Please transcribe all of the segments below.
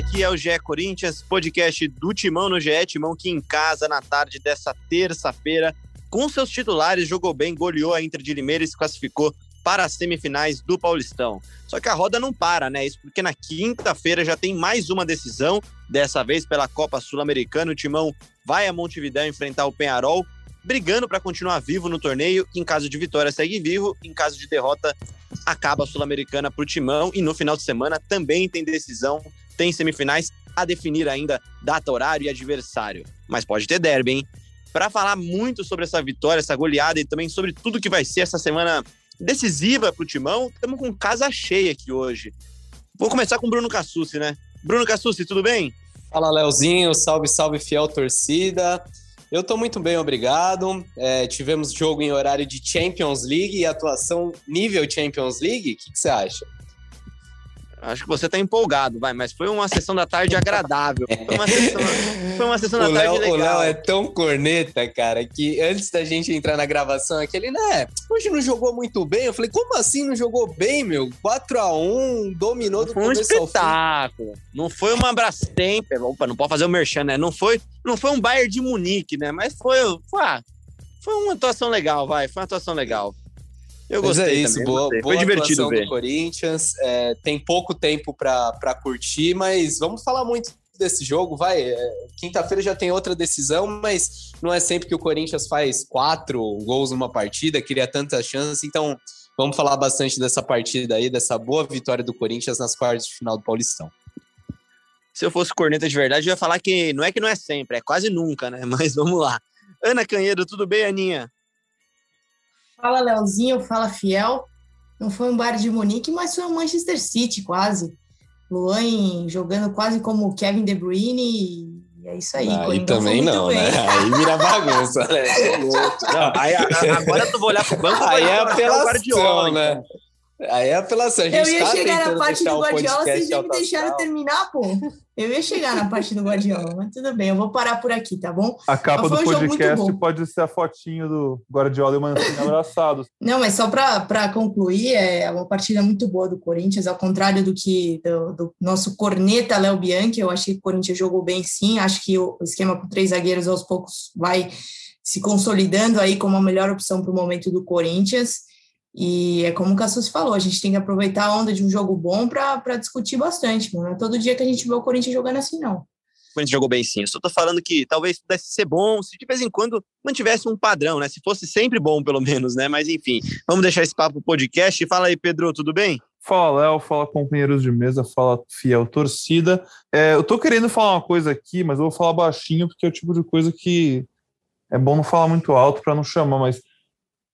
daqui é o GE Corinthians, podcast do Timão no GE, Timão que em casa na tarde dessa terça-feira, com seus titulares, jogou bem, goleou a Inter de Limeira e se classificou para as semifinais do Paulistão. Só que a roda não para, né? Isso porque na quinta-feira já tem mais uma decisão, dessa vez pela Copa Sul-Americana. O Timão vai a Montevidéu enfrentar o Penharol, brigando para continuar vivo no torneio. Em caso de vitória, segue vivo. Em caso de derrota, acaba a Sul-Americana para o Timão. E no final de semana também tem decisão, tem semifinais a definir ainda data, horário e adversário. Mas pode ter derby, hein? Para falar muito sobre essa vitória, essa goleada e também sobre tudo que vai ser essa semana decisiva para o Timão, estamos com casa cheia aqui hoje. Vou começar com o Bruno Cassucci, né? Bruno Cassucci, tudo bem? Fala, Leozinho. Salve, salve, fiel torcida. Eu tô muito bem, obrigado. É, tivemos jogo em horário de Champions League e atuação nível Champions League. O que você acha? Acho que você tá empolgado, vai, mas foi uma sessão da tarde agradável. Foi uma sessão, foi uma sessão da o tarde Léo, legal. O Léo é tão corneta, cara, que antes da gente entrar na gravação aqui, ele, né, hoje não jogou muito bem. Eu falei, como assim não jogou bem, meu? 4x1, dominou do Foi um começo fim. espetáculo. Não foi uma Brastemp, opa, não pode fazer o merchan, né? Não foi, não foi um Bayern de Munique, né? Mas foi, foi, ah, foi uma atuação legal, vai. Foi uma atuação legal. Eu Mas gostei é isso, também, boa, gostei. boa Foi divertido atuação ver. do Corinthians. É, tem pouco tempo para curtir, mas vamos falar muito desse jogo, vai. É, Quinta-feira já tem outra decisão, mas não é sempre que o Corinthians faz quatro gols numa partida, cria tanta chance, então vamos falar bastante dessa partida aí, dessa boa vitória do Corinthians nas quartas de final do Paulistão. Se eu fosse corneta de verdade, eu ia falar que não é que não é sempre, é quase nunca, né? Mas vamos lá. Ana Canhedo, tudo bem, Aninha? Fala, Leozinho, fala, Fiel. Não foi um Bayern de Munique, mas foi um Manchester City, quase. Luan jogando quase como Kevin De Bruyne e é isso aí. Aí Coringão foi também não, bem. né? Aí vira bagunça, né? Não, aí, agora tu vou olhar pro banco Aí é apelação, então. né? Aí é apelação. A gente Eu ia tá chegar na parte do Guardiola, vocês já me deixaram terminar, pô. Eu ia chegar na parte do Guardiola, mas tudo bem, eu vou parar por aqui, tá bom? A capa do um podcast pode ser a fotinho do Guardiola e o Mancini abraçados. Não, mas só para concluir, é uma partida muito boa do Corinthians, ao contrário do que do, do nosso corneta Léo Bianchi, eu acho que o Corinthians jogou bem sim, acho que o esquema com três zagueiros aos poucos vai se consolidando aí como a melhor opção para o momento do Corinthians. E é como o Cassus falou, a gente tem que aproveitar a onda de um jogo bom para discutir bastante. Não é todo dia que a gente vê o Corinthians jogando assim, não. O Corinthians jogou bem sim. Eu só tô falando que talvez pudesse ser bom se de vez em quando mantivesse um padrão, né? Se fosse sempre bom, pelo menos, né? Mas enfim, vamos deixar esse papo podcast. Fala aí, Pedro, tudo bem? Fala, Léo, fala companheiros de mesa, fala fiel torcida. É, eu tô querendo falar uma coisa aqui, mas eu vou falar baixinho, porque é o tipo de coisa que é bom não falar muito alto para não chamar, mas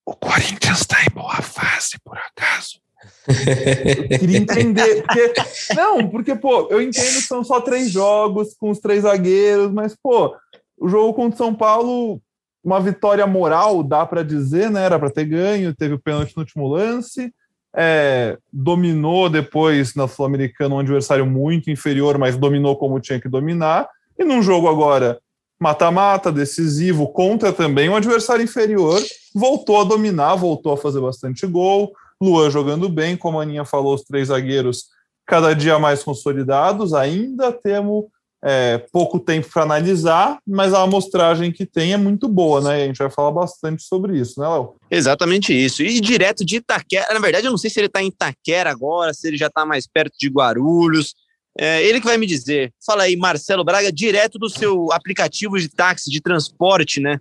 o Corinthians tá em boa fase, por acaso. Eu queria entender. Porque, não, porque, pô, eu entendo que são só três jogos com os três zagueiros, mas, pô, o jogo contra o São Paulo, uma vitória moral, dá para dizer, né? Era para ter ganho, teve o pênalti no último lance. É, dominou depois na Sul-Americana um adversário muito inferior, mas dominou como tinha que dominar. E num jogo agora mata-mata, decisivo, contra também um adversário inferior, voltou a dominar, voltou a fazer bastante gol. Luan jogando bem, como a Aninha falou, os três zagueiros cada dia mais consolidados. Ainda temos é, pouco tempo para analisar, mas a amostragem que tem é muito boa, né? A gente vai falar bastante sobre isso, né, Léo? Exatamente isso. E direto de Itaquera, na verdade, eu não sei se ele tá em Itaquera agora, se ele já tá mais perto de Guarulhos. É ele que vai me dizer. Fala aí, Marcelo Braga, direto do seu aplicativo de táxi, de transporte, né?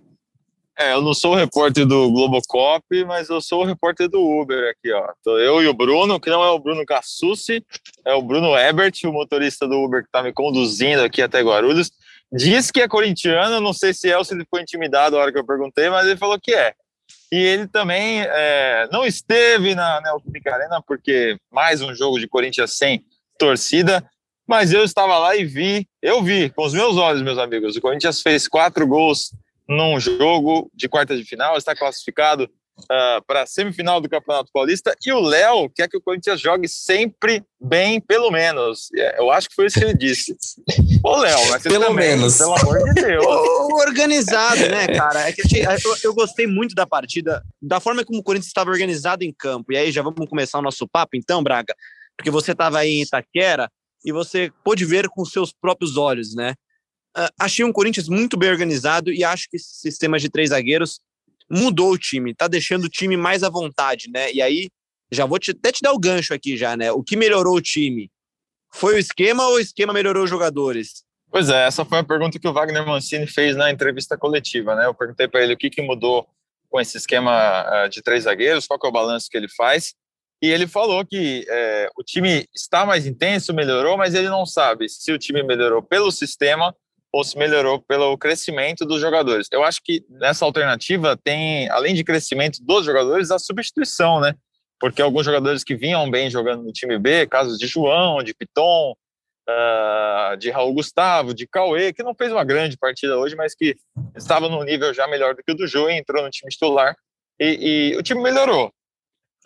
É, eu não sou o repórter do Globocop, mas eu sou o repórter do Uber aqui, ó. Tô eu e o Bruno, que não é o Bruno Cassucci, é o Bruno Ebert, o motorista do Uber que tá me conduzindo aqui até Guarulhos. Diz que é corintiano, não sei se é ou se ele foi intimidado na hora que eu perguntei, mas ele falou que é. E ele também é, não esteve na Neoquímica Arena, porque mais um jogo de Corinthians sem torcida, mas eu estava lá e vi, eu vi com os meus olhos, meus amigos. O Corinthians fez quatro gols num jogo de quarta de final, está classificado uh, para a semifinal do Campeonato Paulista. E o Léo quer que o Corinthians jogue sempre bem, pelo menos. Eu acho que foi isso que ele disse. Ô, Léo, mas Pelo também, menos. Pelo amor de Deus. Organizado, né, cara? É que gente- eu, eu gostei muito da partida, da forma como o Corinthians estava organizado em campo. E aí já vamos começar o nosso papo, então, Braga, porque você estava aí em Itaquera. E você pôde ver com seus próprios olhos, né? Uh, achei um Corinthians muito bem organizado e acho que esse sistema de três zagueiros mudou o time, tá deixando o time mais à vontade, né? E aí, já vou te, até te dar o gancho aqui já, né? O que melhorou o time? Foi o esquema ou o esquema melhorou os jogadores? Pois é, essa foi a pergunta que o Wagner Mancini fez na entrevista coletiva, né? Eu perguntei para ele o que, que mudou com esse esquema ah, de três zagueiros, qual é o balanço que ele faz. E ele falou que é, o time está mais intenso, melhorou, mas ele não sabe se o time melhorou pelo sistema ou se melhorou pelo crescimento dos jogadores. Eu acho que nessa alternativa tem, além de crescimento dos jogadores, a substituição, né? Porque alguns jogadores que vinham bem jogando no time B, casos de João, de Piton, uh, de Raul Gustavo, de Cauê, que não fez uma grande partida hoje, mas que estava num nível já melhor do que o do João, entrou no time titular e, e o time melhorou.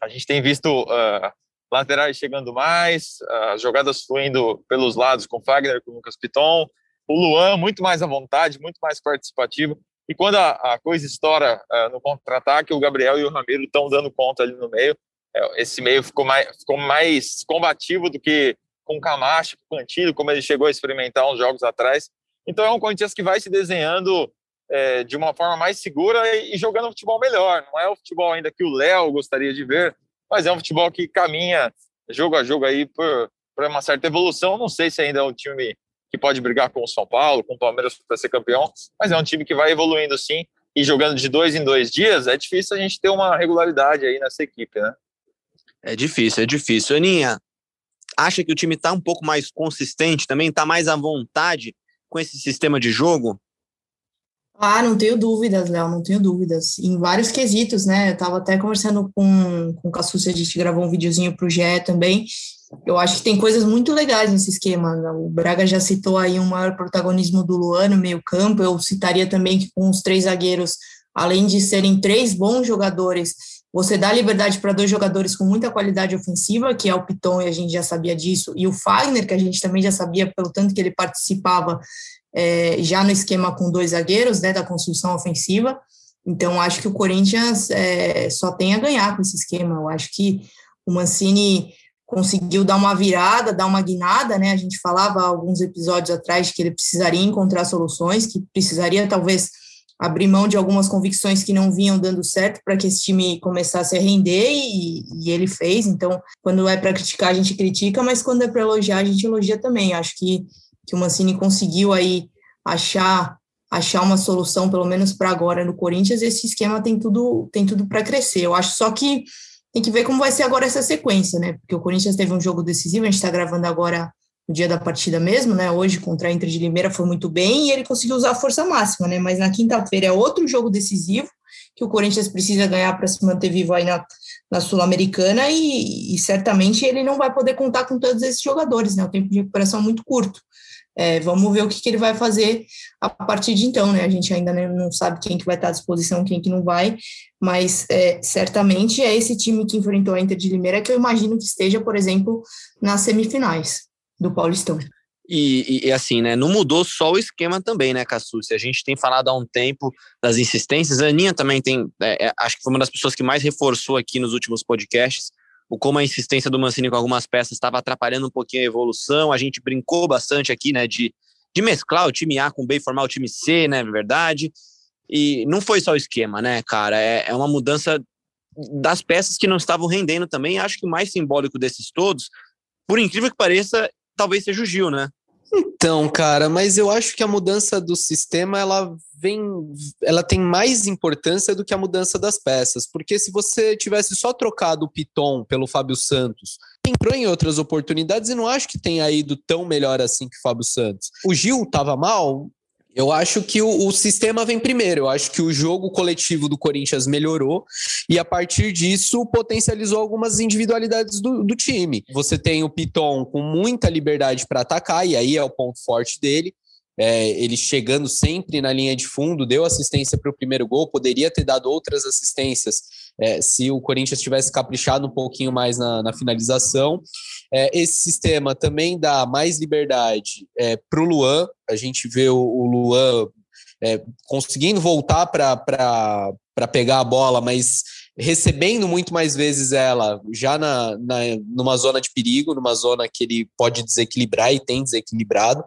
A gente tem visto uh, laterais chegando mais, uh, jogadas fluindo pelos lados com Fagner, com Lucas Piton, o Luan muito mais à vontade, muito mais participativo. E quando a, a coisa estoura uh, no contra-ataque, o Gabriel e o Ramiro estão dando conta ali no meio. É, esse meio ficou mais, ficou mais combativo do que com Camacho, com o Cantilho, como ele chegou a experimentar uns jogos atrás. Então é um Corinthians que vai se desenhando é, de uma forma mais segura e, e jogando futebol melhor. Não é o futebol ainda que o Léo gostaria de ver, mas é um futebol que caminha jogo a jogo aí por uma certa evolução. Não sei se ainda é um time que pode brigar com o São Paulo, com o Palmeiras para ser campeão, mas é um time que vai evoluindo sim. E jogando de dois em dois dias, é difícil a gente ter uma regularidade aí nessa equipe, né? É difícil, é difícil. Aninha, acha que o time está um pouco mais consistente também, está mais à vontade com esse sistema de jogo? Ah, não tenho dúvidas, Léo, não tenho dúvidas. Em vários quesitos, né? Eu estava até conversando com, com o Cassucci, a gente gravou um videozinho para o GE também, eu acho que tem coisas muito legais nesse esquema. Né? O Braga já citou aí um maior protagonismo do Luan no meio campo. Eu citaria também que com os três zagueiros, além de serem três bons jogadores, você dá liberdade para dois jogadores com muita qualidade ofensiva, que é o Piton, e a gente já sabia disso, e o Fagner, que a gente também já sabia pelo tanto que ele participava é, já no esquema com dois zagueiros, né, da construção ofensiva. Então, acho que o Corinthians é, só tem a ganhar com esse esquema. Eu acho que o Mancini conseguiu dar uma virada, dar uma guinada, né? A gente falava alguns episódios atrás que ele precisaria encontrar soluções, que precisaria talvez abrir mão de algumas convicções que não vinham dando certo para que esse time começasse a render e, e ele fez. Então, quando é para criticar, a gente critica, mas quando é para elogiar, a gente elogia também. Acho que, que o Mancini conseguiu aí achar achar uma solução, pelo menos para agora no Corinthians. Esse esquema tem tudo tem tudo para crescer. Eu acho só que tem que ver como vai ser agora essa sequência, né? Porque o Corinthians teve um jogo decisivo, a gente está gravando agora no dia da partida mesmo, né? Hoje contra a Inter de Limeira foi muito bem e ele conseguiu usar a força máxima, né? Mas na quinta-feira é outro jogo decisivo que o Corinthians precisa ganhar para se manter vivo aí na, na Sul-Americana e, e, certamente ele não vai poder contar com todos esses jogadores, né? O tempo de recuperação é muito curto. É, vamos ver o que, que, ele vai fazer a partir de então, né? A gente ainda não sabe quem que vai estar à disposição, quem que não vai, mas é, certamente é esse time que enfrentou a Inter de Limeira que eu imagino que esteja, por exemplo, nas semifinais do Paulistão. E, e, assim, né? Não mudou só o esquema também, né, Cassucci? A gente tem falado há um tempo das insistências. A Aninha também tem, é, é, acho que foi uma das pessoas que mais reforçou aqui nos últimos podcasts o como a insistência do Mancini com algumas peças estava atrapalhando um pouquinho a evolução. A gente brincou bastante aqui, né, de, de mesclar o time A com B e formar o time C, né, verdade. E não foi só o esquema, né, cara? É, é uma mudança das peças que não estavam rendendo também. Acho que o mais simbólico desses todos, por incrível que pareça, talvez seja o Gil, né? Então, cara, mas eu acho que a mudança do sistema ela vem, ela tem mais importância do que a mudança das peças, porque se você tivesse só trocado o Piton pelo Fábio Santos, entrou em outras oportunidades e não acho que tenha ido tão melhor assim que o Fábio Santos. O Gil estava mal, eu acho que o, o, sistema vem primeiro. Eu acho que o jogo coletivo do Corinthians melhorou e, a partir disso, potencializou algumas individualidades do, do time. Você tem o Piton com muita liberdade para atacar, e aí é o ponto forte dele é, ele chegando sempre na linha de fundo, deu assistência para o primeiro gol, poderia ter dado outras assistências é, se o Corinthians tivesse caprichado um pouquinho mais na, na finalização. É, esse sistema também dá mais liberdade é, para o Luan, a gente vê o, o Luan é, conseguindo voltar para pegar a bola, mas recebendo muito mais vezes ela já na, na, numa zona de perigo, numa zona que ele pode desequilibrar e tem desequilibrado.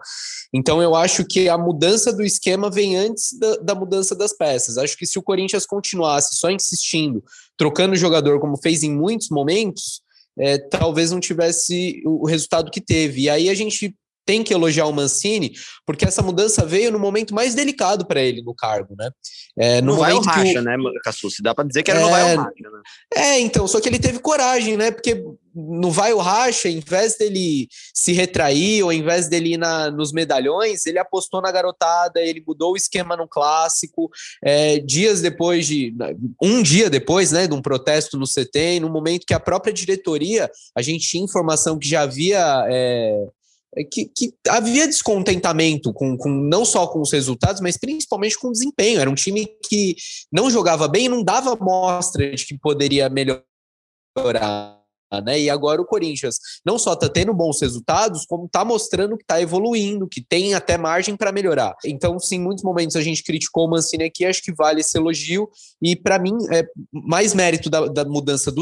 Então eu acho que a mudança do esquema vem antes da, da mudança das peças. Acho que se o Corinthians continuasse só insistindo, trocando o jogador como fez em muitos momentos, é, talvez não tivesse o resultado que teve. E aí a gente tem que elogiar o Mancini, porque essa mudança veio no momento mais delicado para ele no cargo, né? É, no, momento vai o racha, o... né, Cassucci? Dá para dizer que era é... no vai o racha, né? É, então, só que ele teve coragem, né? Porque no vai o racha, em vez dele se retrair, ou em vez dele ir na, nos medalhões, ele apostou na garotada, ele mudou o esquema no clássico. É, dias depois de. Um dia depois, né, de um protesto no CT, no momento que a própria diretoria, a gente tinha informação que já havia. É, é que, que, havia descontentamento com, com não só com os resultados, mas principalmente com o desempenho. Era um time que não jogava bem não dava mostra de que poderia melhorar né? E agora o Corinthians não só está tendo bons resultados, como está mostrando que está evoluindo, que tem até margem para melhorar. Então, sim, em muitos momentos a gente criticou o Mancini aqui, acho que vale esse elogio. E para mim, é mais mérito da, da mudança do,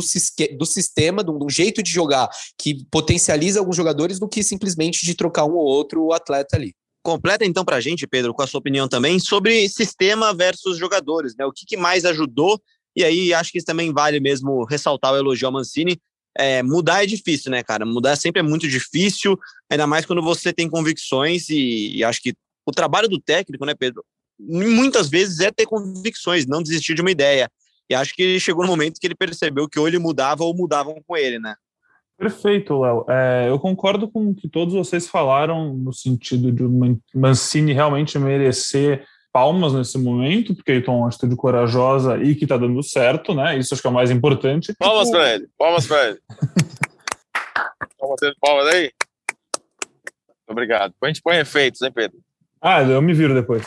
do sistema, do, do, jeito de jogar, que potencializa alguns jogadores, do que simplesmente de trocar um ou outro atleta ali. Completa então para a gente, Pedro, com a sua opinião também sobre sistema versus jogadores, né? O que, que mais ajudou e aí acho que isso também vale mesmo ressaltar o elogio ao Mancini, é, mudar é difícil, né, cara? Mudar sempre é muito difícil, ainda mais quando você tem convicções e, e acho que o trabalho do técnico, né, Pedro, muitas vezes é ter convicções, não desistir de uma ideia. E acho que chegou no momento que ele percebeu que ou ele mudava ou mudavam com ele, né? Perfeito, Léo. É, eu concordo com o que todos vocês falaram no sentido de o Mancini realmente merecer palmas nesse momento, porque ele tomou uma atitude corajosa e que está dando certo, né? Isso acho que é o mais importante. Palmas para ele, palmas para ele. palmas, palmas aí. Obrigado. A gente põe efeitos, hein, Pedro? Ah, eu me viro depois.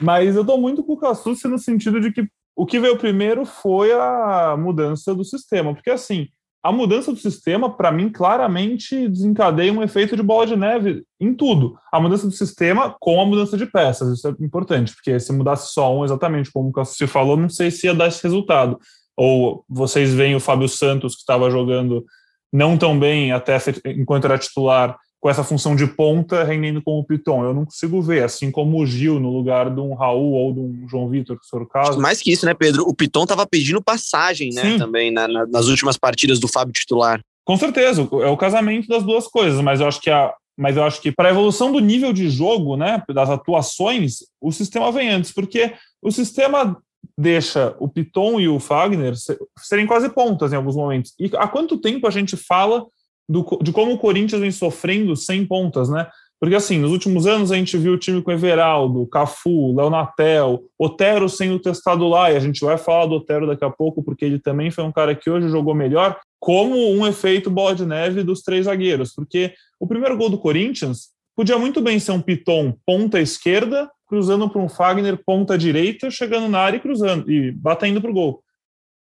Mas eu tô muito com o Cassucci no sentido de que o que veio primeiro foi a mudança do sistema, porque assim, a mudança do sistema, para mim, claramente desencadeia um efeito de bola de neve em tudo. A mudança do sistema com a mudança de peças, isso é importante, porque se mudasse só um, exatamente como você falou, não sei se ia dar esse resultado. Ou vocês veem o Fábio Santos, que estava jogando não tão bem até enquanto era titular, com essa função de ponta rendendo como Piton. Eu não consigo ver, assim como o Gil no lugar de um Raul ou de um João Vitor, que for o caso. Mais que isso, né, Pedro? O Piton estava pedindo passagem, né, Sim. também na, na, nas últimas partidas do Fábio titular. Com certeza, é o casamento das duas coisas, mas eu acho que a, mas eu acho que para a evolução do nível de jogo, né, das atuações, o sistema vem antes, porque o sistema deixa o Piton e o Fagner serem quase pontas em alguns momentos. E há quanto tempo a gente fala do, de como o Corinthians vem sofrendo sem pontas, né? Porque assim, nos últimos anos a gente viu o time com Everaldo, Cafu, Leonatel, Otero sendo testado lá, e a gente vai falar do Otero daqui a pouco, porque ele também foi um cara que hoje jogou melhor, como um efeito bola de neve dos três zagueiros. Porque o primeiro gol do Corinthians podia muito bem ser um Piton ponta esquerda, cruzando para um Fagner ponta direita, chegando na área e cruzando, e batendo para o gol.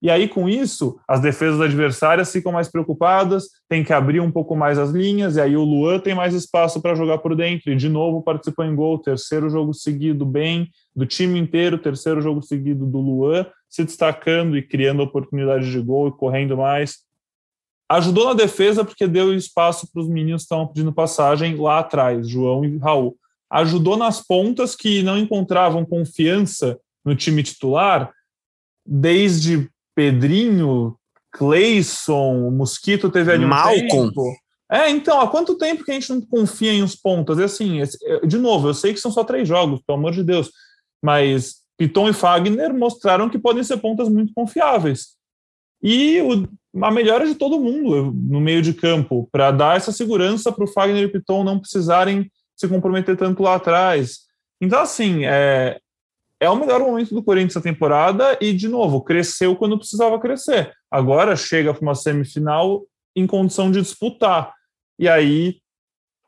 E aí, com isso, as defesas adversárias ficam mais preocupadas, tem que abrir um pouco mais as linhas, e aí o Luan tem mais espaço para jogar por dentro. E de novo participou em gol, terceiro jogo seguido bem, do time inteiro, terceiro jogo seguido do Luan, se destacando e criando oportunidades de gol e correndo mais. Ajudou na defesa porque deu espaço para os meninos que estavam pedindo passagem lá atrás, João e Raul. Ajudou nas pontas que não encontravam confiança no time titular, desde Pedrinho, Cleison, Mosquito teve ali um Malcolm. Tempo. É, então, há quanto tempo que a gente não confia em uns pontos? E assim, de novo, eu sei que são só três jogos, pelo amor de Deus, mas Piton e Fagner mostraram que podem ser pontas muito confiáveis. E o, a melhora de todo mundo no meio de campo, para dar essa segurança para o Fagner e Piton não precisarem se comprometer tanto lá atrás. Então, assim, é, é o melhor momento do Corinthians essa temporada e, de novo, cresceu quando precisava crescer. Agora chega para uma semifinal em condição de disputar. E aí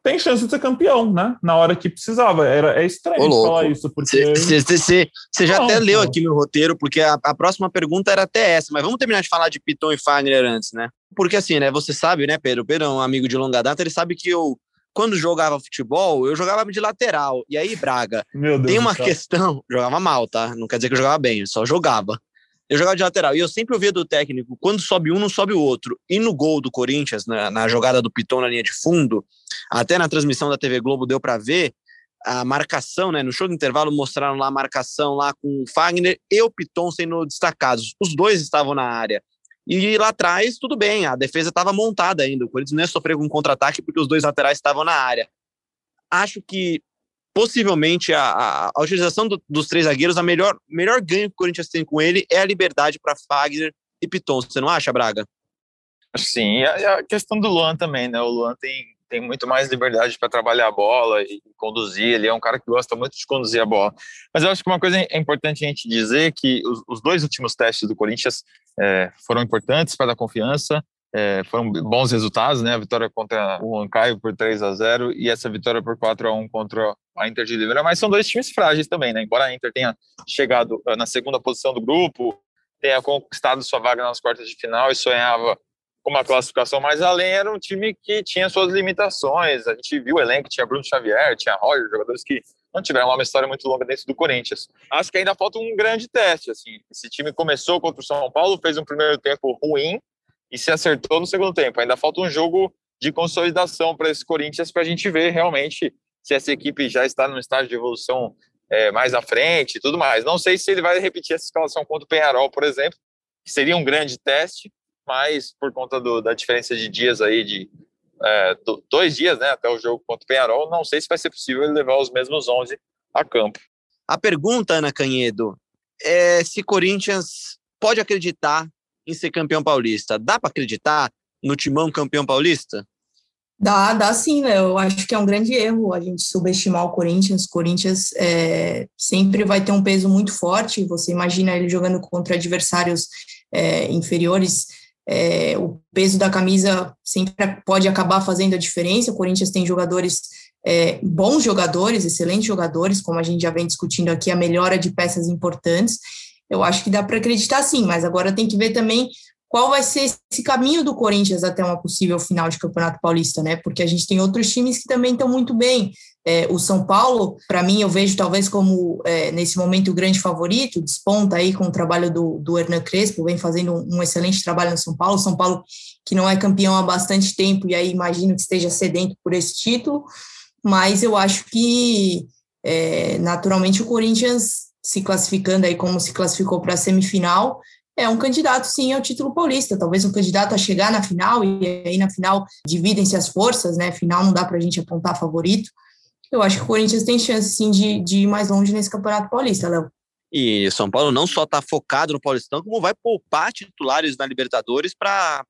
tem chance de ser campeão, né? Na hora que precisava. Era, é estranho Ô, falar isso, porque. Você já Não, até leu aqui meu roteiro, porque a, a, próxima pergunta era até essa, mas vamos terminar de falar de Piton e Fagner antes, né? Porque assim, né? Você sabe, né, Pedro? Pedro é um amigo de longa data, ele sabe que eu quando jogava futebol, eu jogava de lateral. E aí, Braga, tem uma questão. Jogava mal, tá? Não quer dizer que eu jogava bem, eu só jogava. Eu jogava de lateral. E eu sempre ouvia do técnico: quando sobe um, não sobe o outro. E no gol do Corinthians, na, na jogada do Piton na linha de fundo, até na transmissão da TV Globo deu para ver a marcação, né? No show do intervalo mostraram lá a marcação lá com o Fagner e o Piton sendo destacados. Os dois estavam na área. E lá atrás, tudo bem, a defesa estava montada ainda. O Corinthians não ia sofrer um contra-ataque porque os dois laterais estavam na área. Acho que possivelmente a, a, a utilização do, dos três zagueiros, a melhor, melhor ganho que o Corinthians tem com ele é a liberdade para Fagner e Piton. Você não acha, Braga? Sim, a, a questão do Luan também, né? O Luan tem tem muito mais liberdade para trabalhar a bola e conduzir. Ele é um cara que gosta muito de conduzir a bola. Mas eu acho que uma coisa é importante a gente dizer que os, os dois últimos testes do Corinthians é, foram importantes para dar confiança. É, foram bons resultados, né? A vitória contra o Ancaio por 3 a 0 e essa vitória por 4 a 1 contra a Inter de Limeira, mas são dois times frágeis também, né? Embora a Inter tenha chegado na segunda posição do grupo, tenha conquistado sua vaga nas quartas de final e sonhava uma classificação mais além, era um time que tinha suas limitações. A gente viu o elenco, tinha Bruno Xavier, tinha Roger, jogadores que não tiveram uma história muito longa dentro do Corinthians. Acho que ainda falta um grande teste. Assim. Esse time começou contra o São Paulo, fez um primeiro tempo ruim e se acertou no segundo tempo. Ainda falta um jogo de consolidação para esse Corinthians para a gente ver realmente se essa equipe já está no estágio de evolução é, mais à frente e tudo mais. Não sei se ele vai repetir essa escalação contra o Penharol, por exemplo, que seria um grande teste, mas por conta do, da diferença de dias aí, de é, dois dias né, até o jogo contra o Penharol, não sei se vai ser possível ele levar os mesmos 11 a campo. A pergunta, Ana Canhedo, é se Corinthians pode acreditar em ser campeão paulista. Dá para acreditar no timão campeão paulista? Dá, dá sim, né? Eu acho que é um grande erro a gente subestimar o Corinthians. O Corinthians é, sempre vai ter um peso muito forte. Você imagina ele jogando contra adversários é, inferiores é, o peso da camisa sempre pode acabar fazendo a diferença. O Corinthians tem jogadores, é, bons jogadores, excelentes jogadores, como a gente já vem discutindo aqui, a melhora de peças importantes. Eu acho que dá para acreditar sim, mas agora tem que ver também qual vai ser esse caminho do Corinthians até uma possível final de Campeonato Paulista, né? Porque a gente tem outros times que também estão muito bem. É, o São Paulo, para mim, eu vejo talvez como, é, nesse momento, o grande favorito, desponta aí com o trabalho do, do Hernan Crespo, vem fazendo um, um, excelente trabalho no São Paulo. São Paulo que não é campeão há bastante tempo, e aí imagino que esteja sedento por esse título, mas eu acho que, é, naturalmente, o Corinthians se classificando aí como se classificou para a semifinal, é um candidato, sim, ao título paulista, talvez um candidato a chegar na final, e aí na final dividem-se as forças, né? Final não dá para a gente apontar favorito, eu acho que o Corinthians tem chance, sim, de, de ir mais longe nesse Campeonato Paulista, Léo. E São Paulo não só está focado no Paulistão, como vai poupar titulares na Libertadores para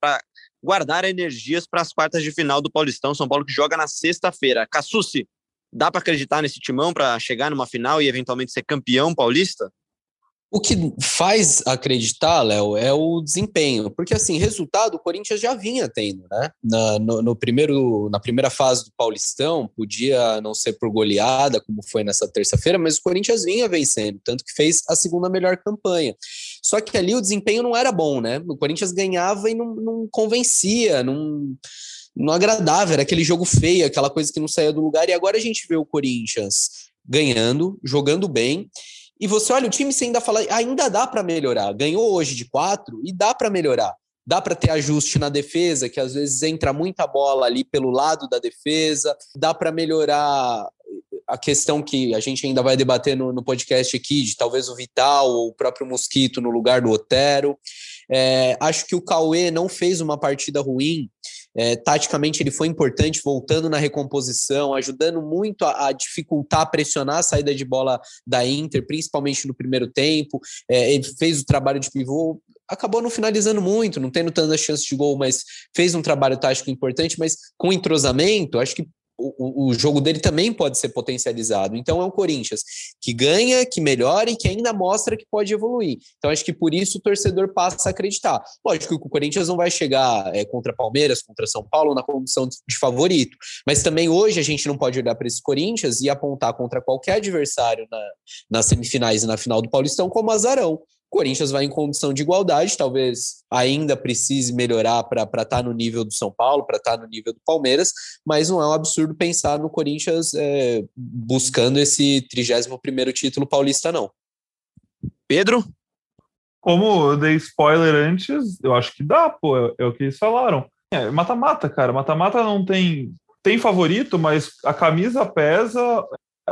guardar energias para as quartas de final do Paulistão. São Paulo que joga na sexta-feira. Cassucci, dá para acreditar nesse timão para chegar numa final e eventualmente ser campeão paulista? O que faz acreditar, Léo, é o desempenho, porque assim, resultado o Corinthians já vinha tendo, né? Na, no, no, primeiro, na primeira fase do Paulistão, podia não ser por goleada, como foi nessa terça-feira, mas o Corinthians vinha vencendo, tanto que fez a segunda melhor campanha. Só que ali o desempenho não era bom, né? O Corinthians ganhava e não, não convencia, não, não agradava, era aquele jogo feio, aquela coisa que não saía do lugar, e agora a gente vê o Corinthians ganhando, jogando bem e você olha o time, você ainda fala, ainda dá para melhorar. Ganhou hoje de quatro e dá para melhorar. Dá para ter ajuste na defesa, que às vezes entra muita bola ali pelo lado da defesa. Dá para melhorar a questão que a gente ainda vai debater no, no, podcast aqui, de talvez o Vital ou o próprio Mosquito no lugar do Otero. É, acho que o Cauê não fez uma partida ruim. É, taticamente ele foi importante, voltando na recomposição, ajudando muito a, a, dificultar, pressionar a saída de bola da Inter, principalmente no primeiro tempo. É, ele fez o trabalho de pivô, acabou não finalizando muito, não tendo tantas chances de gol, mas fez um trabalho tático importante, mas com entrosamento, acho que o, o, jogo dele também pode ser potencializado. Então é um Corinthians que ganha, que melhora e que ainda mostra que pode evoluir. Então acho que por isso o torcedor passa a acreditar. Lógico que o Corinthians não vai chegar é, contra Palmeiras, contra São Paulo na condição de favorito, mas também hoje a gente não pode olhar para esse Corinthians e apontar contra qualquer adversário na, nas semifinais e na final do Paulistão como azarão. O Corinthians vai em condição de igualdade, talvez ainda precise melhorar para estar tá no nível do São Paulo, para estar tá no nível do Palmeiras, mas não é um absurdo pensar no Corinthians é, buscando esse 31 título paulista, não. Pedro? Como eu dei spoiler antes, eu acho que dá, pô, é, é o que eles falaram. É mata-mata, cara. Mata-mata não tem. Tem favorito, mas a camisa pesa,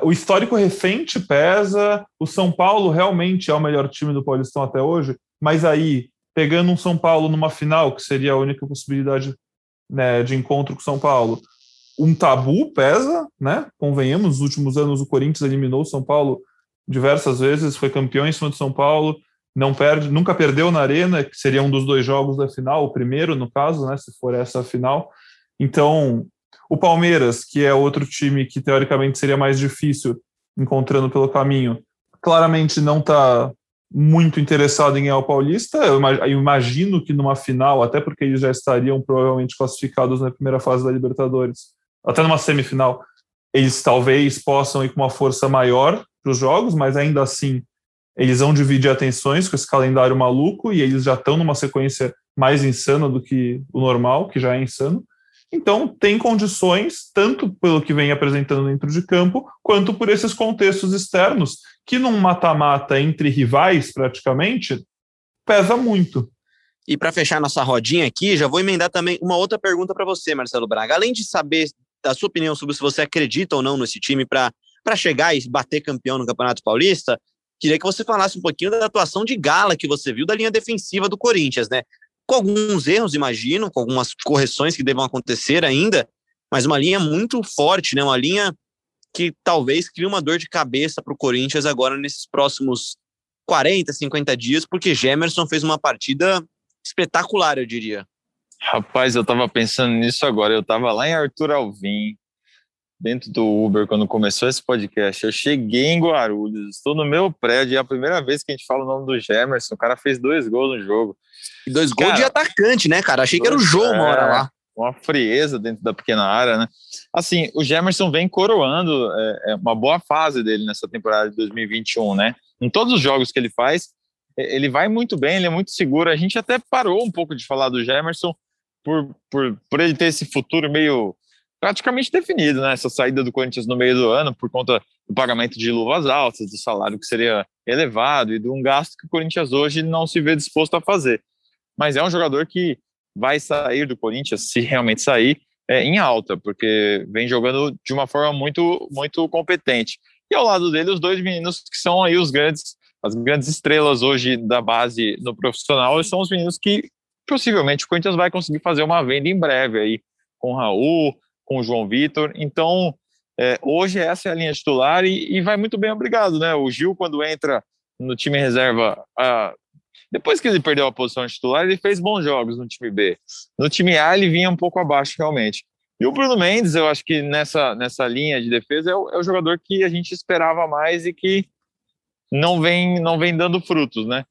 o histórico recente pesa, o São Paulo realmente é o melhor time do Paulistão até hoje, mas aí, pegando um São Paulo numa final, que seria a única possibilidade né, de encontro com São Paulo, um tabu pesa, né? Convenhamos, nos últimos anos o Corinthians eliminou o São Paulo diversas vezes, foi campeão em cima do São Paulo, não perde, nunca perdeu na arena, que seria um dos dois jogos da final, o primeiro no caso, né, se for essa final. Então, o Palmeiras, que é outro time que teoricamente seria mais difícil encontrando pelo caminho, claramente não está muito interessado em ganhar o Paulista. Eu imagino que numa final, até porque eles já estariam provavelmente classificados na primeira fase da Libertadores, até numa semifinal, eles talvez possam ir com uma força maior para os jogos, mas ainda assim eles vão dividir atenções com esse calendário maluco e eles já estão numa sequência mais insana do que o normal, que já é insano. Então, tem condições, tanto pelo que vem apresentando dentro de campo, quanto por esses contextos externos, que num mata-mata entre rivais, praticamente, pesa muito. E para fechar nossa rodinha aqui, já vou emendar também uma outra pergunta para você, Marcelo Braga. Além de saber da sua opinião sobre se você acredita ou não nesse time para chegar e bater campeão no Campeonato Paulista, queria que você falasse um pouquinho da atuação de gala que você viu da linha defensiva do Corinthians, né? Com alguns erros, imagino, com algumas correções que devam acontecer ainda, mas uma linha muito forte, né? Uma linha que talvez crie uma dor de cabeça para o Corinthians agora nesses próximos 40, 50 dias, porque Gemerson fez uma partida espetacular, eu diria. Rapaz, eu estava pensando nisso agora. Eu estava lá em Arthur Alvim, dentro do Uber quando começou esse podcast. Eu cheguei em Guarulhos, estou no meu prédio, é a primeira vez que a gente fala o nome do Gemerson. O cara fez dois gols no jogo. E dois cara, gols de atacante, né, cara? Achei que era o jogo uma hora lá. Uma frieza dentro da pequena área, né? Assim, o Gemerson vem coroando é, é uma boa fase dele nessa temporada de 2021, né? Em todos os jogos que ele faz, ele vai muito bem, ele é muito seguro. A gente até parou um pouco de falar do Gemerson por, por, por ele ter esse futuro meio praticamente definido, né? Essa saída do Corinthians no meio do ano por conta do pagamento de luvas altas, do salário que seria elevado e de um gasto que o Corinthians hoje não se vê disposto a fazer. Mas é um jogador que vai sair do Corinthians, se realmente sair, é, em alta, porque vem jogando de uma forma muito, muito competente. E ao lado dele, os dois meninos que são aí os grandes, as grandes estrelas hoje da base no profissional, são os meninos que possivelmente o Corinthians vai conseguir fazer uma venda em breve aí, com o Raul, com o João Vitor. Então, é, hoje essa é a linha titular e, e, vai muito bem, obrigado, né? O Gil, quando entra no time reserva, a, depois que ele perdeu a posição titular, ele fez bons jogos no time B. No time A, ele vinha um pouco abaixo, realmente. E o Bruno Mendes, eu acho que nessa, nessa linha de defesa é o, é o jogador que a gente esperava mais e que não vem, não vem dando frutos, né?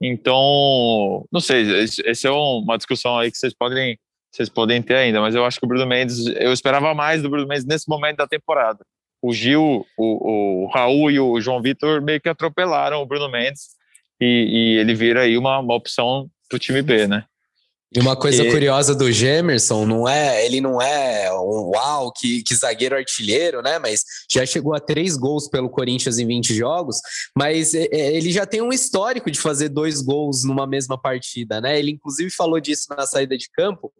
Então, não sei, essa é uma discussão aí que vocês podem vocês podem ter ainda, mas eu acho que o Bruno Mendes, eu esperava mais do Bruno Mendes nesse momento da temporada. O Gil, o, o Raul e o João Vitor meio que atropelaram o Bruno Mendes e, e ele vira aí uma, uma opção para o time B, né? E uma coisa e... curiosa do Gemerson, não é, ele não é um uau, que, que, zagueiro artilheiro, né? Mas já chegou a três gols pelo Corinthians em 20 jogos, mas é, é, ele já tem um histórico de fazer dois gols numa mesma partida, né? Ele inclusive falou disso na saída de campo,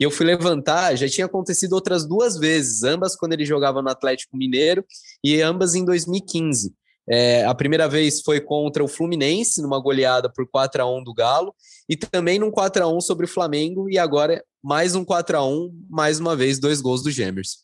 e eu fui levantar, já tinha acontecido outras duas vezes, ambas quando ele jogava no Atlético Mineiro e ambas em 2015. É, a primeira vez foi contra o Fluminense, numa goleada por 4 a 1 do Galo, e também num 4 a 1 sobre o Flamengo, e agora mais um 4 a 1 mais uma vez, dois gols do Gêmeos.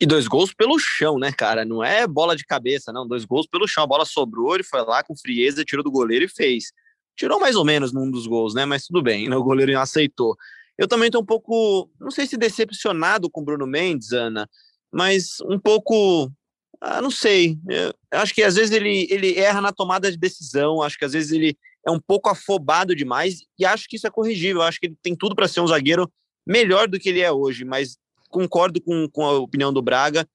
E dois gols pelo chão, né, cara? Não é bola de cabeça, não. Dois gols pelo chão. A bola sobrou, ele foi lá com frieza, tirou do goleiro e fez. Tirou mais ou menos num dos gols, né? Mas tudo bem, né? o goleiro aceitou. Eu também estou um pouco, não sei se decepcionado com o Bruno Mendes, Ana, mas um pouco, ah, não sei. Eu acho que às vezes ele, ele erra na tomada de decisão, acho que às vezes ele é um pouco afobado demais e acho que isso é corrigível. Acho que ele tem tudo para ser um zagueiro melhor do que ele é hoje, mas concordo com, com a opinião do Braga.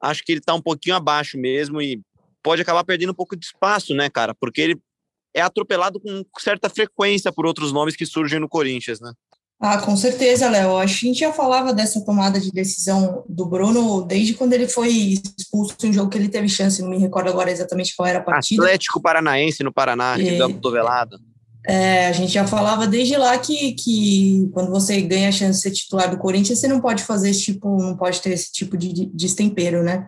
Acho que ele está um pouquinho abaixo mesmo e pode acabar perdendo um pouco de espaço, né, cara? Porque ele é atropelado com certa frequência por outros nomes que surgem no Corinthians, né? Ah, com certeza, Léo. A gente já falava dessa tomada de decisão do Bruno desde quando ele foi expulso em um jogo que ele teve chance, não me recordo agora exatamente qual era a partida. Atlético Paranaense no Paraná, que deu a cotovelada. É, a gente já falava desde lá que, que quando você ganha a chance de ser titular do Corinthians, você não pode fazer esse tipo, não pode ter esse tipo de destempero, né?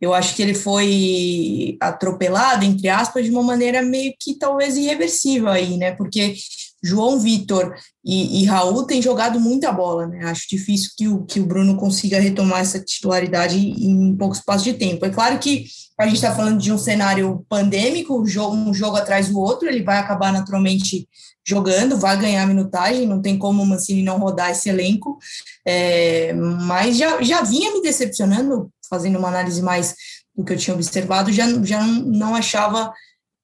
Eu acho que ele foi atropelado, entre aspas, de uma maneira meio que talvez irreversível aí, né? Porque João Vitor e, e, Raul têm jogado muita bola, né? Acho difícil que o, que o Bruno consiga retomar essa titularidade em pouco espaço de tempo. É claro que a gente está falando de um cenário pandêmico, um jogo, atrás do outro, ele vai acabar naturalmente jogando, vai ganhar minutagem, não tem como o Mancini não rodar esse elenco, é, mas já, já vinha me decepcionando, fazendo uma análise mais do que eu tinha observado, já, já não achava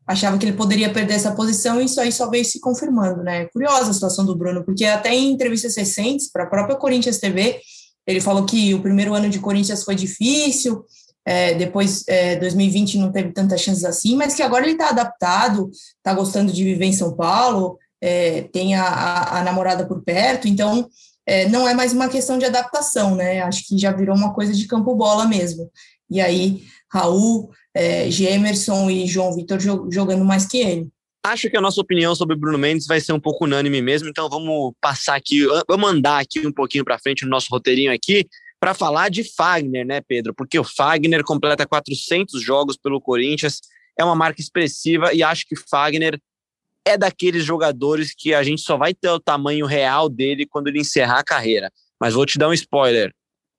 achava que ele poderia perder essa posição e isso aí só veio se confirmando, né? Curiosa a situação do Bruno, porque até em entrevistas recentes para a própria Corinthians TV, ele falou que o primeiro ano de Corinthians foi difícil, é, depois é, 2020 não teve tantas chances assim, mas que agora ele está adaptado, está gostando de viver em São Paulo, é, tem a, a, a, namorada por perto, então é, não é mais uma questão de adaptação, né? Acho que já virou uma coisa de campo bola mesmo. E aí, Raul, é, Gemerson e João Vitor jogando mais que ele. Acho que a nossa opinião sobre Bruno Mendes vai ser um pouco unânime mesmo, então vamos passar aqui, vamos mandar aqui um pouquinho para frente no nosso roteirinho aqui para falar de Fagner, né, Pedro? Porque o Fagner completa 400 jogos pelo Corinthians, é uma marca expressiva e acho que Fagner é daqueles jogadores que a gente só vai ter o tamanho real dele quando ele encerrar a carreira. Mas vou te dar um spoiler.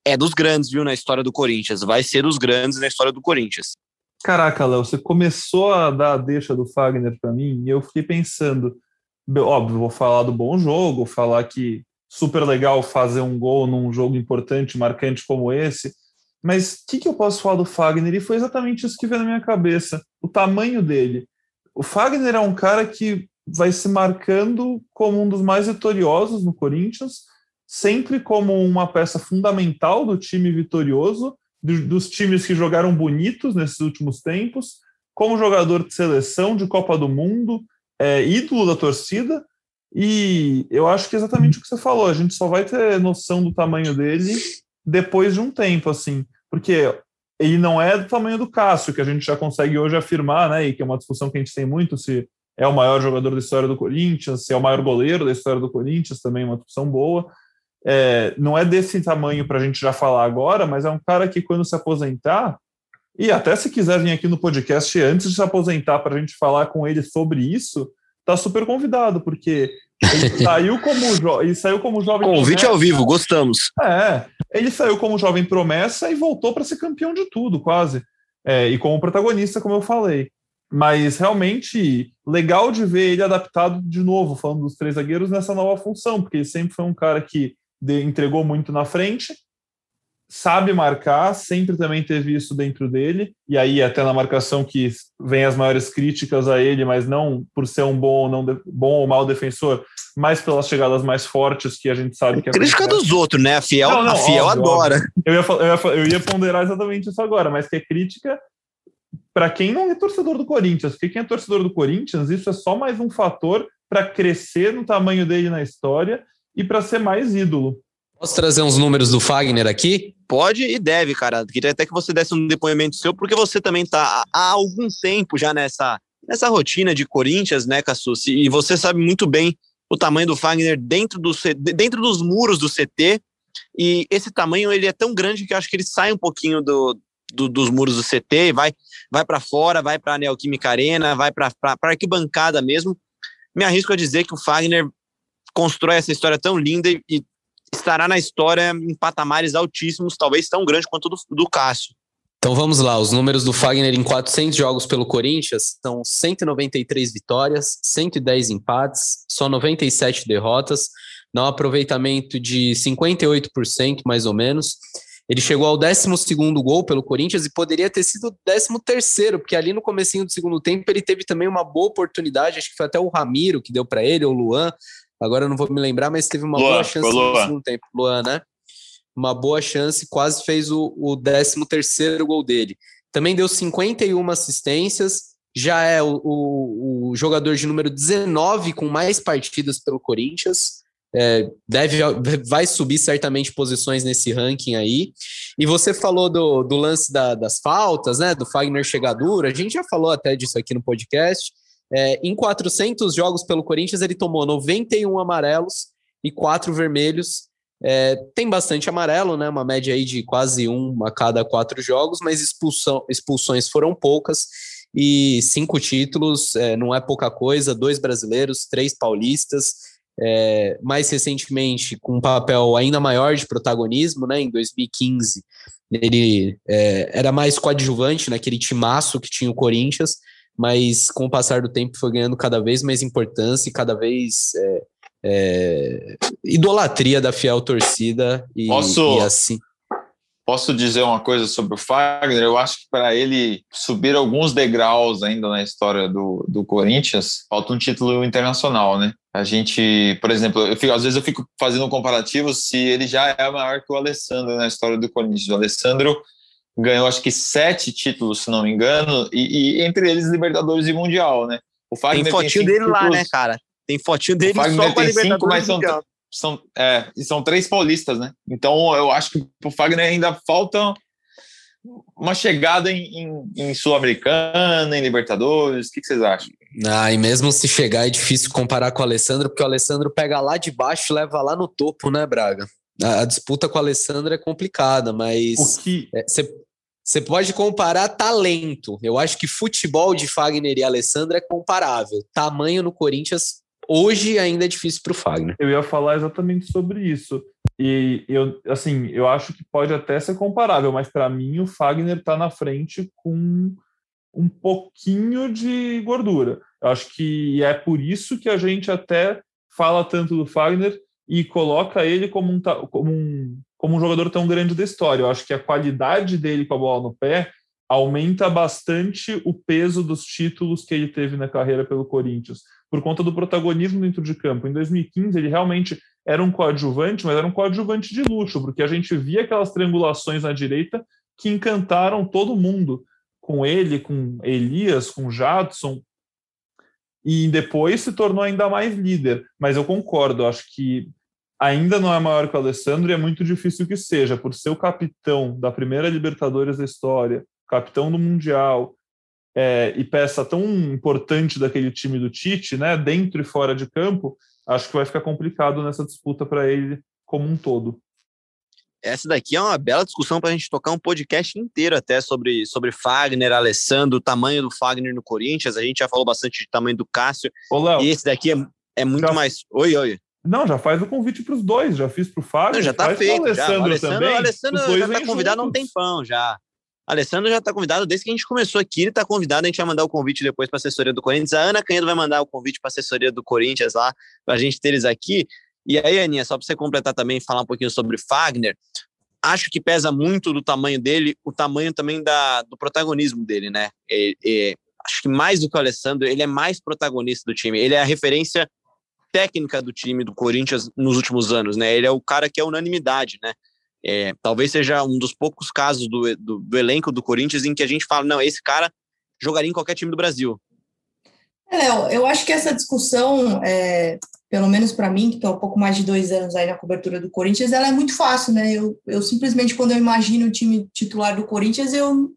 É dos grandes, viu, na história do Corinthians. Vai ser dos grandes na história do Corinthians. Caraca, Léo, você começou a dar a deixa do Fagner para mim e eu fiquei pensando, óbvio, vou falar do bom jogo, falar que super legal fazer um gol num jogo importante, marcante como esse, mas o que, que eu posso falar do Fagner? E foi exatamente isso que veio na minha cabeça, o tamanho dele. O Fagner é um cara que vai se marcando como um dos mais vitoriosos no Corinthians, sempre como uma peça fundamental do time vitorioso, dos times que jogaram bonitos nesses últimos tempos, como jogador de seleção, de Copa do Mundo, é, ídolo da torcida. E eu acho que é exatamente o que você falou, a gente só vai ter noção do tamanho dele depois de um tempo, assim, porque ele não é do tamanho do Cássio, que a gente já consegue hoje afirmar, né? E que é uma discussão que a gente tem muito se é o maior jogador da história do Corinthians, se é o maior goleiro da história do Corinthians, também é uma discussão boa é, não é desse tamanho para a gente já falar agora, mas é um cara que quando se aposentar, e até se quiser vir aqui no podcast antes de se aposentar para a gente falar com ele sobre isso, tá super convidado, porque ele saiu como, ele saiu como jovem. Convite promessa. ao vivo, gostamos. É, ele saiu como jovem promessa e voltou para ser campeão de tudo, quase. É, e como protagonista, como eu falei. Mas realmente legal de ver ele adaptado de novo, falando dos três zagueiros, nessa nova função, porque ele sempre foi um cara que de, entregou muito na frente, sabe marcar, sempre também teve isso dentro dele, e aí até na marcação que vem as maiores críticas a ele, mas não por ser um bom ou, não bom ou mau defensor, mas pelas chegadas mais fortes que a gente sabe que... Crítica dos outros, né? A Fiel, não, não, a Fiel óbvio, adora. Óbvio. Eu, ia, eu, ia, eu ia ponderar exatamente isso agora, mas que é crítica para quem não é torcedor do Corinthians, porque quem é torcedor do Corinthians, isso é só mais um fator para crescer no tamanho dele na história e para ser mais ídolo. Posso trazer uns números do Fagner aqui? Pode e deve, cara. Queria até que você desse um depoimento seu, porque você também está há algum tempo já nessa, nessa rotina de Corinthians, né, Cassucci? E você sabe muito bem o tamanho do Fagner dentro, do, dentro dos muros do CT. E esse tamanho ele é tão grande que eu acho que ele sai um pouquinho do, do, dos muros do CT, vai, vai para fora, vai para a Neoquímica Arena, vai para a arquibancada mesmo. Me arrisco a dizer que o Fagner constrói essa história tão linda e, e estará na história em patamares altíssimos, talvez tão grande quanto do, do Cássio. Então vamos lá, os números do Fagner em 400 jogos pelo Corinthians são 193 vitórias, 110 empates, só 97 derrotas, dá um aproveitamento de 58% mais ou menos. Ele chegou ao 12 gol pelo Corinthians e poderia ter sido o 13 porque ali no comecinho do segundo tempo ele teve também uma boa oportunidade, acho que foi até o Ramiro que deu para ele, ou o Luan, Agora eu não vou me lembrar, mas teve uma Luan, boa chance no segundo tempo. Luan, né? Uma boa chance, quase fez o, o 13 terceiro gol dele. Também deu 51 assistências, já é o, o, o jogador de número 19 com mais partidas pelo Corinthians. É, deve, vai subir certamente posições nesse ranking aí. E você falou do, do lance da, das faltas, né? Do Fagner chegadura. A gente já falou até disso aqui no podcast. É, em 400 jogos pelo Corinthians, ele tomou 91 amarelos e 4 vermelhos. É, tem bastante amarelo, né? Uma média aí de quase um a cada quatro jogos, mas expulsão, expulsões foram poucas e cinco títulos é, não é pouca coisa. Dois brasileiros, três paulistas. É, mais recentemente, com um papel ainda maior de protagonismo, né? Em 2015, ele é, era mais coadjuvante naquele timaço que tinha o Corinthians, mas com o passar do tempo foi ganhando cada vez mais importância e cada vez é, é, idolatria da fiel torcida e, posso, e assim. Posso dizer uma coisa sobre o Fagner? Eu acho que para ele subir alguns degraus ainda na história do, do Corinthians, falta um título internacional, né? A gente, por exemplo, eu fico, às vezes eu fico fazendo um comparativo se ele já é maior que o Alessandro na história do Corinthians. O Alessandro ganhou acho que sete títulos, se não me engano, e, e entre eles Libertadores e Mundial, né? O Fagner tem fotinho tem dele títulos, lá, né, cara? Tem fotinho dele o só com a Libertadores cinco, mas são, são, é, são três paulistas, né? Então eu acho que o Fagner ainda falta uma chegada em, em, em Sul-Americana, em Libertadores. O que, que, vocês acham? Ah, e mesmo se chegar é difícil comparar com o Alessandro, porque o Alessandro pega lá de baixo e leva lá no topo, né, Braga? A, a disputa com o Alessandro é complicada, mas você é, pode comparar talento. Eu acho que futebol de Fagner e Alessandro é comparável. Tamanho no Corinthians hoje ainda é difícil para o Fagner. Eu ia falar exatamente sobre isso. E eu, assim, eu acho que pode até ser comparável, mas para mim o Fagner está na frente com um pouquinho de gordura. Eu acho que é por isso que a gente até fala tanto do Fagner e coloca ele como um, como um, como um jogador tão grande da história. Eu acho que a qualidade dele com a bola no pé aumenta bastante o peso dos títulos que ele teve na carreira pelo Corinthians por conta do protagonismo dentro de campo. Em 2015, ele realmente era um coadjuvante, mas era um coadjuvante de luxo, porque a gente via aquelas triangulações na direita que encantaram todo mundo, com ele, com Elias, com Jadson, e depois se tornou ainda mais líder. Mas eu concordo, acho que ainda não é maior que o Alessandro e é muito difícil que seja, por ser o capitão da primeira Libertadores da história, capitão do Mundial, é, e peça tão importante daquele time do Tite, né, dentro e fora de campo, acho que vai ficar complicado nessa disputa para ele como um todo. Essa daqui é uma bela discussão para a gente tocar um podcast inteiro até sobre, sobre Fagner, Alessandro, o tamanho do Fagner no Corinthians. A gente já falou bastante de tamanho do Cássio. Ô, Léo, e esse daqui é, é muito já... mais. Oi, oi. Não, já faz o convite para os dois. Já fiz para o Fagner. Não, já está feito. O Alessandro, já. Alessandro também. O Alessandro já está convidado há um tempão já. Alessandro já está convidado desde que a gente começou aqui. Ele está convidado. A gente vai mandar o convite depois para a assessoria do Corinthians. A Ana Canhedo vai mandar o convite para a assessoria do Corinthians lá, para a gente ter eles aqui. E aí, Aninha, só para você completar também falar um pouquinho sobre Fagner, acho que pesa muito do tamanho dele, o tamanho também da, do protagonismo dele, né? É, é, acho que mais do que o Alessandro, ele é mais protagonista do time. Ele é a referência técnica do time do Corinthians nos últimos anos, né? Ele é o cara que é unanimidade, né? É, talvez seja um dos poucos casos do, do, do, elenco do Corinthians em que a gente fala, não, esse cara jogaria em qualquer time do Brasil. É, eu acho que essa discussão, é, pelo menos para mim, que estou há pouco mais de dois anos aí na cobertura do Corinthians, ela é muito fácil, né? Eu, eu simplesmente, quando eu imagino o time titular do Corinthians, eu,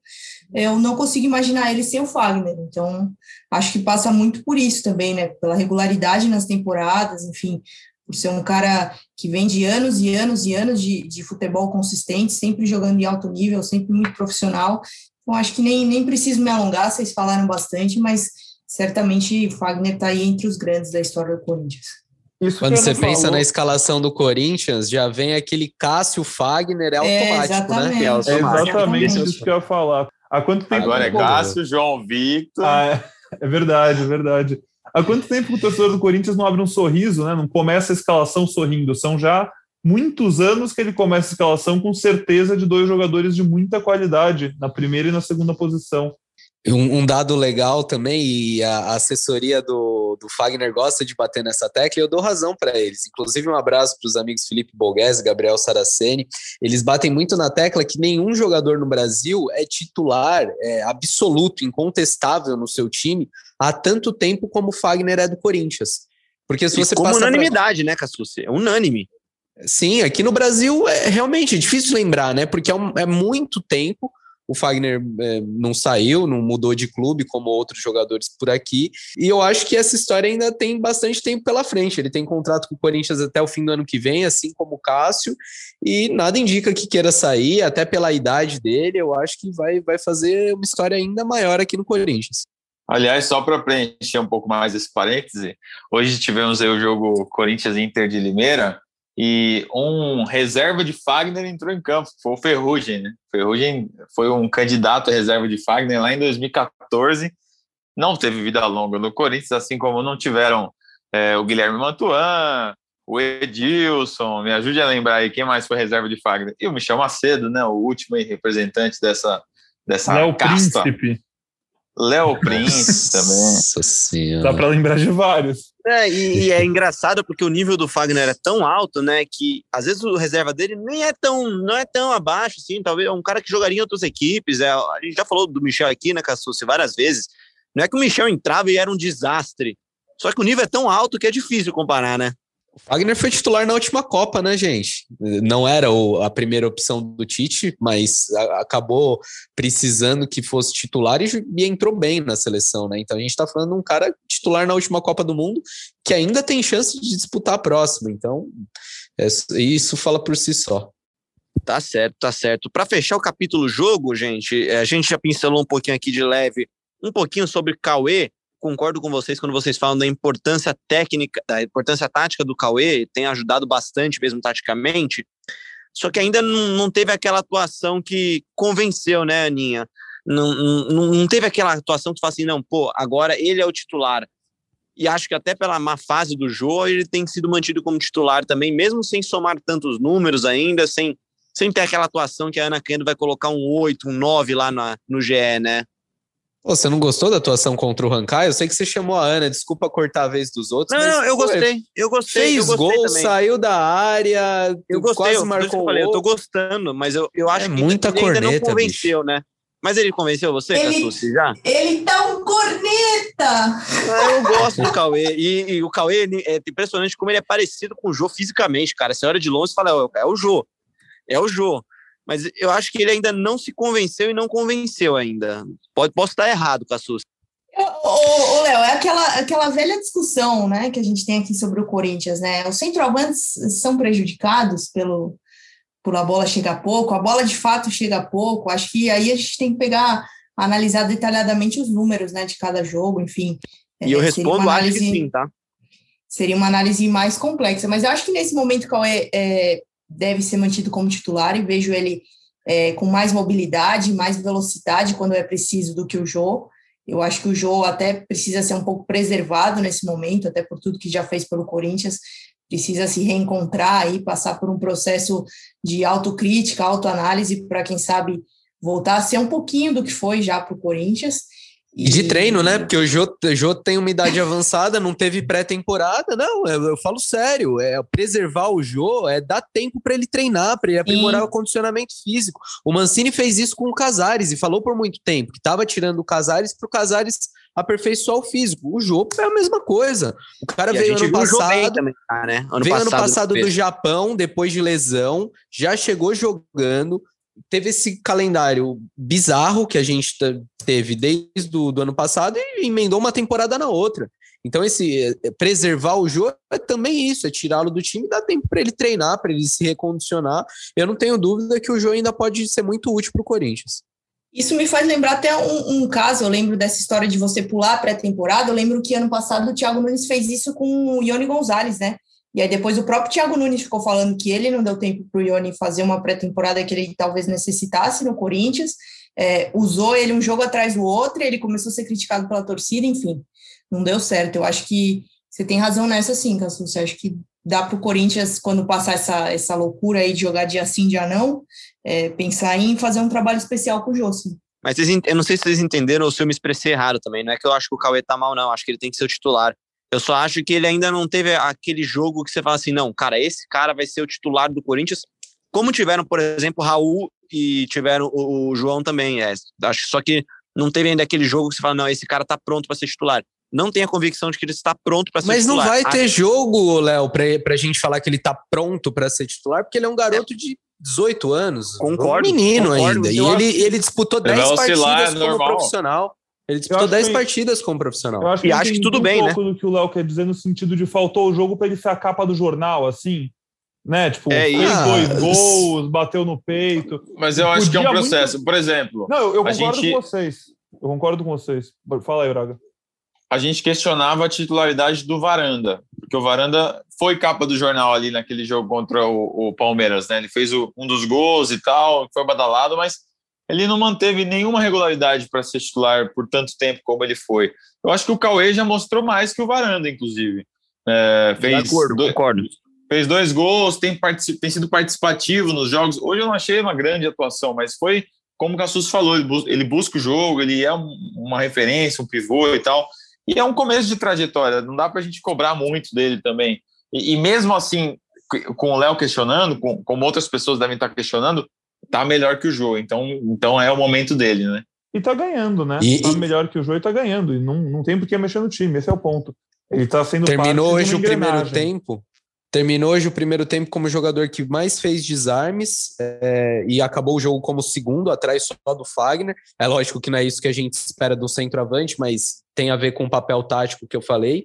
eu não consigo imaginar ele sem o Fagner. Então, acho que passa muito por isso também, né? Pela regularidade nas temporadas, enfim, por ser um cara que vem de anos e anos e anos de, de futebol consistente, sempre jogando em alto nível, sempre muito profissional. Então, acho que nem, nem preciso me alongar, vocês falaram bastante, mas certamente Fagner está aí entre os grandes da história do Corinthians. Isso Quando você pensa falou. na escalação do Corinthians, já vem aquele Cássio Fagner, é automático, é, exatamente. né? É, automático. exatamente isso que eu ia falar. Há quanto tempo? Agora é Cássio, João Victor. Ah, é, é verdade, é verdade. Há quanto tempo o torcedor do Corinthians não abre um sorriso, né? Não começa a escalação sorrindo? São já muitos anos que ele começa a escalação com certeza de dois jogadores de muita qualidade na primeira e na segunda posição. Um, um dado legal também, e a assessoria do, do Fagner gosta de bater nessa tecla e eu dou razão para eles. Inclusive, um abraço para os amigos Felipe Borges e Gabriel Saraceni. Eles batem muito na tecla que nenhum jogador no Brasil é titular, é absoluto, incontestável no seu time há tanto tempo como o Fagner é do Corinthians. Porque se você como passa unanimidade, pra... né, Cassucci? É unânime. Sim, aqui no Brasil é realmente difícil lembrar, né? Porque é, um, é muito tempo. O Fagner é, não saiu, não mudou de clube como outros jogadores por aqui. E eu acho que essa história ainda tem bastante tempo pela frente. Ele tem contrato com o Corinthians até o fim do ano que vem, assim como o Cássio. E nada indica que queira sair, até pela idade dele. Eu acho que vai, vai fazer uma história ainda maior aqui no Corinthians. Aliás, só para preencher um pouco mais esse parêntese, hoje tivemos o jogo Corinthians Inter de Limeira e um reserva de Fagner entrou em campo, foi o Ferrugem, né? Ferrugem foi um candidato a reserva de Fagner lá em 2014, não teve vida longa no Corinthians, assim como não tiveram é, o Guilherme Mantuan, o Edilson, me ajude a lembrar aí quem mais foi reserva de Fagner, e o Michel Macedo, né? O último representante dessa, dessa Léo casta. Príncipe. Léo Prince também. Nossa senhora. Dá para lembrar de vários. É, e, e, é engraçado porque o nível do Fagner é tão alto, né, que às vezes o reserva dele nem é tão, não é tão abaixo, assim, talvez é um cara que jogaria em outras equipes. É, a gente já falou do Michel aqui, né, Cassucci, várias vezes. Não é que o Michel entrava e era um desastre. Só que o nível é tão alto que é difícil comparar, né? O Fagner foi titular na última Copa, né, gente? Não era o, a primeira opção do Tite, mas a, acabou precisando que fosse titular e, e, entrou bem na seleção, né? Então a gente está falando de um cara titular na última Copa do Mundo que ainda tem chance de disputar a próxima. Então, é, isso fala por si só. Tá certo, tá certo. Para fechar o capítulo jogo, gente, a gente já pincelou um pouquinho aqui de leve, um pouquinho sobre Cauê, concordo com vocês quando vocês falam da importância técnica, da importância tática do Cauê, tem ajudado bastante mesmo taticamente, só que ainda não, não teve aquela atuação que convenceu, né, Aninha? Não, não, não teve aquela atuação que fala assim, não, pô, agora ele é o titular. E acho que até pela má fase do jogo, ele tem sido mantido como titular também, mesmo sem somar tantos números ainda, sem, sem ter aquela atuação que a Ana Kendo vai colocar um 8, um 9 lá na, no GE, né? Você não gostou da atuação contra o Rancai? Eu sei que você chamou a Ana, desculpa cortar a vez dos outros. Não, não eu gostei, eu gostei. Fez eu gostei gol, também. saiu da área, eu gostei, quase eu, marcou eu, falei, eu tô gostando, mas eu, eu acho é que muita ele corneta, ainda não convenceu, bicho. né? Mas ele convenceu você, ele, Cassucci, já? Ele tá um corneta! Ah, eu gosto do Cauê. E, e o Cauê é impressionante como ele é parecido com o Jô fisicamente, cara. Você olha de longe e fala, é o Jô. É o Jô mas eu acho que ele ainda não se convenceu e não convenceu ainda. Pode, posso estar errado, Cassus. Ô, Léo, é aquela, aquela velha discussão né, que a gente tem aqui sobre o Corinthians, né? Os centroavantes são prejudicados pelo, por a bola chegar pouco, a bola de fato chega pouco. Acho que aí a gente tem que pegar, analisar detalhadamente os números né, de cada jogo, enfim. E eu é, respondo, análise, acho que sim, tá? Seria uma análise mais complexa, mas eu acho que nesse momento o Cauê é, deve ser mantido como titular e vejo ele é, com mais mobilidade, mais velocidade quando é preciso do que o Jô. Eu acho que o Jô até precisa ser um pouco preservado nesse momento, até por tudo que já fez pelo Corinthians, precisa se reencontrar e passar por um processo de autocrítica, autoanálise, para quem sabe voltar a ser um pouquinho do que foi já para o Corinthians. E de treino, né? Porque o Jô, o Jô tem uma idade avançada, não teve pré-temporada. Não, eu, eu, falo sério. É preservar o Jô, é dar tempo para ele treinar, para ele aprimorar Sim. o condicionamento físico. O Mancini fez isso com o Casares e falou por muito tempo que estava tirando o Casares para o Casares aperfeiçoar o físico. O Jô é a mesma coisa. O cara e veio ano passado, também, né? ano veio passado, ano passado do Japão, depois de lesão, já chegou jogando, teve esse calendário bizarro que a gente teve desde o ano passado e emendou uma temporada na outra. Então, esse é, preservar o jogo é também isso, é tirá-lo do time dar tempo para ele treinar, para ele se recondicionar. Eu não tenho dúvida que o jogo ainda pode ser muito útil para o Corinthians. Isso me faz lembrar até um, um, caso, eu lembro dessa história de você pular pré-temporada, eu lembro que ano passado o Thiago Nunes fez isso com o Ione Gonzalez, né? E aí depois o próprio Thiago Nunes ficou falando que ele não deu tempo para o Ione fazer uma pré-temporada que ele talvez necessitasse no Corinthians. É, usou ele um jogo atrás do outro, ele começou a ser criticado pela torcida, enfim, não deu certo. Eu acho que você tem razão nessa sim, Cassu. Você acha que dá para o Corinthians, quando passar essa, essa loucura aí de jogar dia sim, dia não, é, pensar em fazer um trabalho especial com o Jossi. Mas vocês, eu não sei se vocês entenderam ou se eu me expressei errado também. Não é que eu acho que o Cauê tá mal, não. Acho que ele tem que ser o titular. Eu só acho que ele ainda não teve aquele jogo que você fala assim, não, cara, esse cara vai ser o titular do Corinthians, como tiveram, por exemplo, Raul e tiveram o, o João também. É, acho só que não teve ainda aquele jogo que você fala, não, esse cara tá pronto para ser titular. Não tem a convicção de que ele está pronto para ser Mas titular. Mas não vai ter jogo, Léo, para a gente falar que ele tá pronto para ser titular, porque ele é um garoto é. de 18 anos. Concordo. Um menino concordo, ainda. E ele, ele disputou 10 partidas como normal. profissional. Ele disputou 10 que... partidas como profissional. Eu acho que e acho que tudo bem, um né? pouco do que o Léo quer dizer no sentido de faltou o jogo para ele ser a capa do jornal, assim. Né? Tipo, é, fez ah, dois gols, bateu no peito. Mas eu acho que é um processo. Muito... Por exemplo. Não, eu, eu concordo gente... com vocês. Eu concordo com vocês. Fala aí, Braga. A gente questionava a titularidade do Varanda, porque o Varanda foi capa do jornal ali naquele jogo contra o, o Palmeiras, né? Ele fez o, um dos gols e tal, foi badalado, mas ele não manteve nenhuma regularidade para ser titular por tanto tempo como ele foi. Eu acho que o Cauê já mostrou mais que o Varanda, inclusive. É, fez acordo, dois, concordo. Fez dois gols, tem, tem, sido participativo nos jogos. Hoje eu não achei uma grande atuação, mas foi como o Cassus falou, ele, bus ele busca o jogo, ele é um, uma referência, um pivô e tal. E é um começo de trajetória, não dá para a gente cobrar muito dele também. E, e mesmo assim, com o Léo questionando, com, como outras pessoas devem estar questionando, tá melhor que o Jô. Então, então é o momento dele, né? E tá ganhando, né? E, tá melhor que o Jô e tá ganhando. E não, não tem por que mexer no time, esse é o ponto. Ele tá sendo Terminou hoje o primeiro tempo. Terminou hoje o primeiro tempo como jogador que mais fez desarmes é, e acabou o jogo como segundo, atrás só do Fagner. É lógico que não é isso que a gente espera do centroavante, mas tem a ver com o papel tático que eu falei.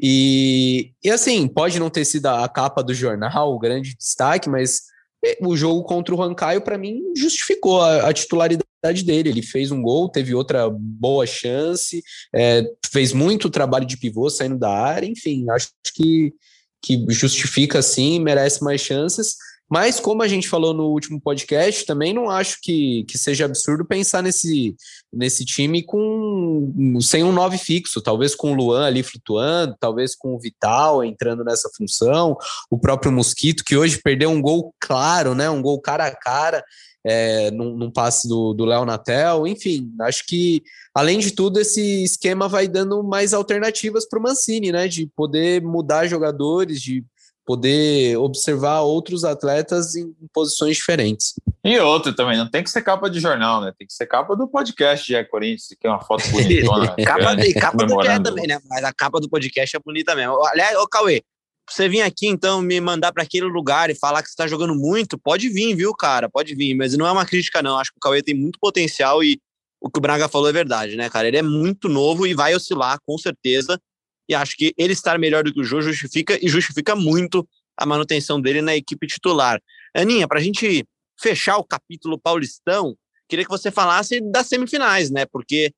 E, e assim, pode não ter sido a capa do jornal, o grande destaque, mas o jogo contra o Rancaio, para mim, justificou a, a, titularidade dele. Ele fez um gol, teve outra boa chance, é, fez muito trabalho de pivô saindo da área, enfim, acho que, que justifica sim, merece mais chances. Mas, como a gente falou no último podcast, também não acho que, que seja absurdo pensar nesse, nesse time com sem um nove fixo, talvez com o Luan ali flutuando, talvez com o Vital entrando nessa função, o próprio Mosquito, que hoje perdeu um gol claro, né? Um gol cara a cara. É, num, num passe do Léo Natel, enfim, acho que além de tudo, esse esquema vai dando mais alternativas para o Mancini, né? De poder mudar jogadores, de poder observar outros atletas em posições diferentes. E outra também, não tem que ser capa de jornal, né? Tem que ser capa do podcast de Corinthians, que é uma foto bonitona. capa de, capa do dia também, né? Mas a capa do podcast é bonita mesmo. Aliás, ô Cauê, você vir aqui, então, me mandar para aquele lugar e falar que você está jogando muito, pode vir, viu, cara? Pode vir, mas não é uma crítica, não. Acho que o Cauê tem muito potencial e o que o Braga falou é verdade, né, cara? Ele é muito novo e vai oscilar, com certeza e acho que ele estar melhor do que o Jô justifica e justifica muito a manutenção dele na equipe titular. Aninha, para a gente fechar o capítulo paulistão, queria que você falasse das semifinais, né? Porque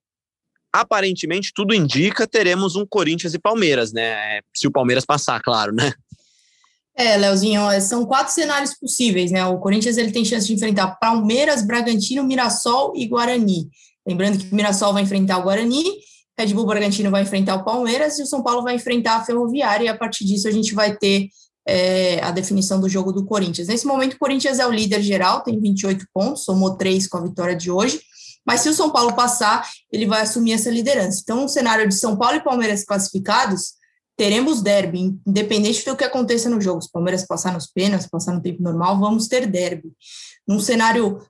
aparentemente tudo indica teremos um Corinthians e Palmeiras, né? Se o Palmeiras passar, claro, né? É, Leozinho, são quatro cenários possíveis, né? O Corinthians ele tem chance de enfrentar Palmeiras, Bragantino, Mirassol e Guarani. Lembrando que o Mirassol vai enfrentar o Guarani Red Bull Bragantino vai enfrentar o Palmeiras e o São Paulo vai enfrentar a Ferroviária, e a partir disso a gente vai ter é, a definição do jogo do Corinthians. Nesse momento, o Corinthians é o líder geral, tem 28 pontos, somou três com a vitória de hoje, mas se o São Paulo passar, ele vai assumir essa liderança. Então, no cenário de São Paulo e Palmeiras classificados, teremos derby, independente do que aconteça no jogo. Se o Palmeiras passar nos pênaltis, passar no tempo normal, vamos ter derby. Num cenário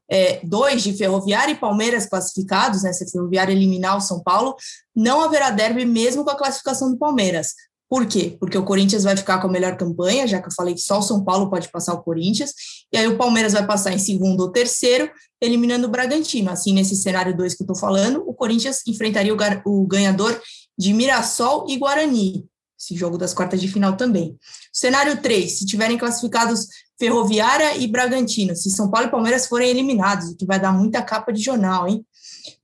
2 é, de Ferroviária e Palmeiras classificados, né, se a Ferroviária eliminar o São Paulo, não haverá derby mesmo com a classificação do Palmeiras. Por quê? Porque o Corinthians vai ficar com a melhor campanha, já que eu falei que só o São Paulo pode passar o Corinthians, e aí o Palmeiras vai passar em segundo ou terceiro, eliminando o Bragantino. Assim, nesse cenário 2 que eu estou falando, o Corinthians enfrentaria o, o ganhador de Mirassol e Guarani, esse jogo das quartas de final também. Cenário 3, se tiverem classificados Ferroviária e Bragantino, se São Paulo e Palmeiras forem eliminados, o que vai dar muita capa de jornal, hein?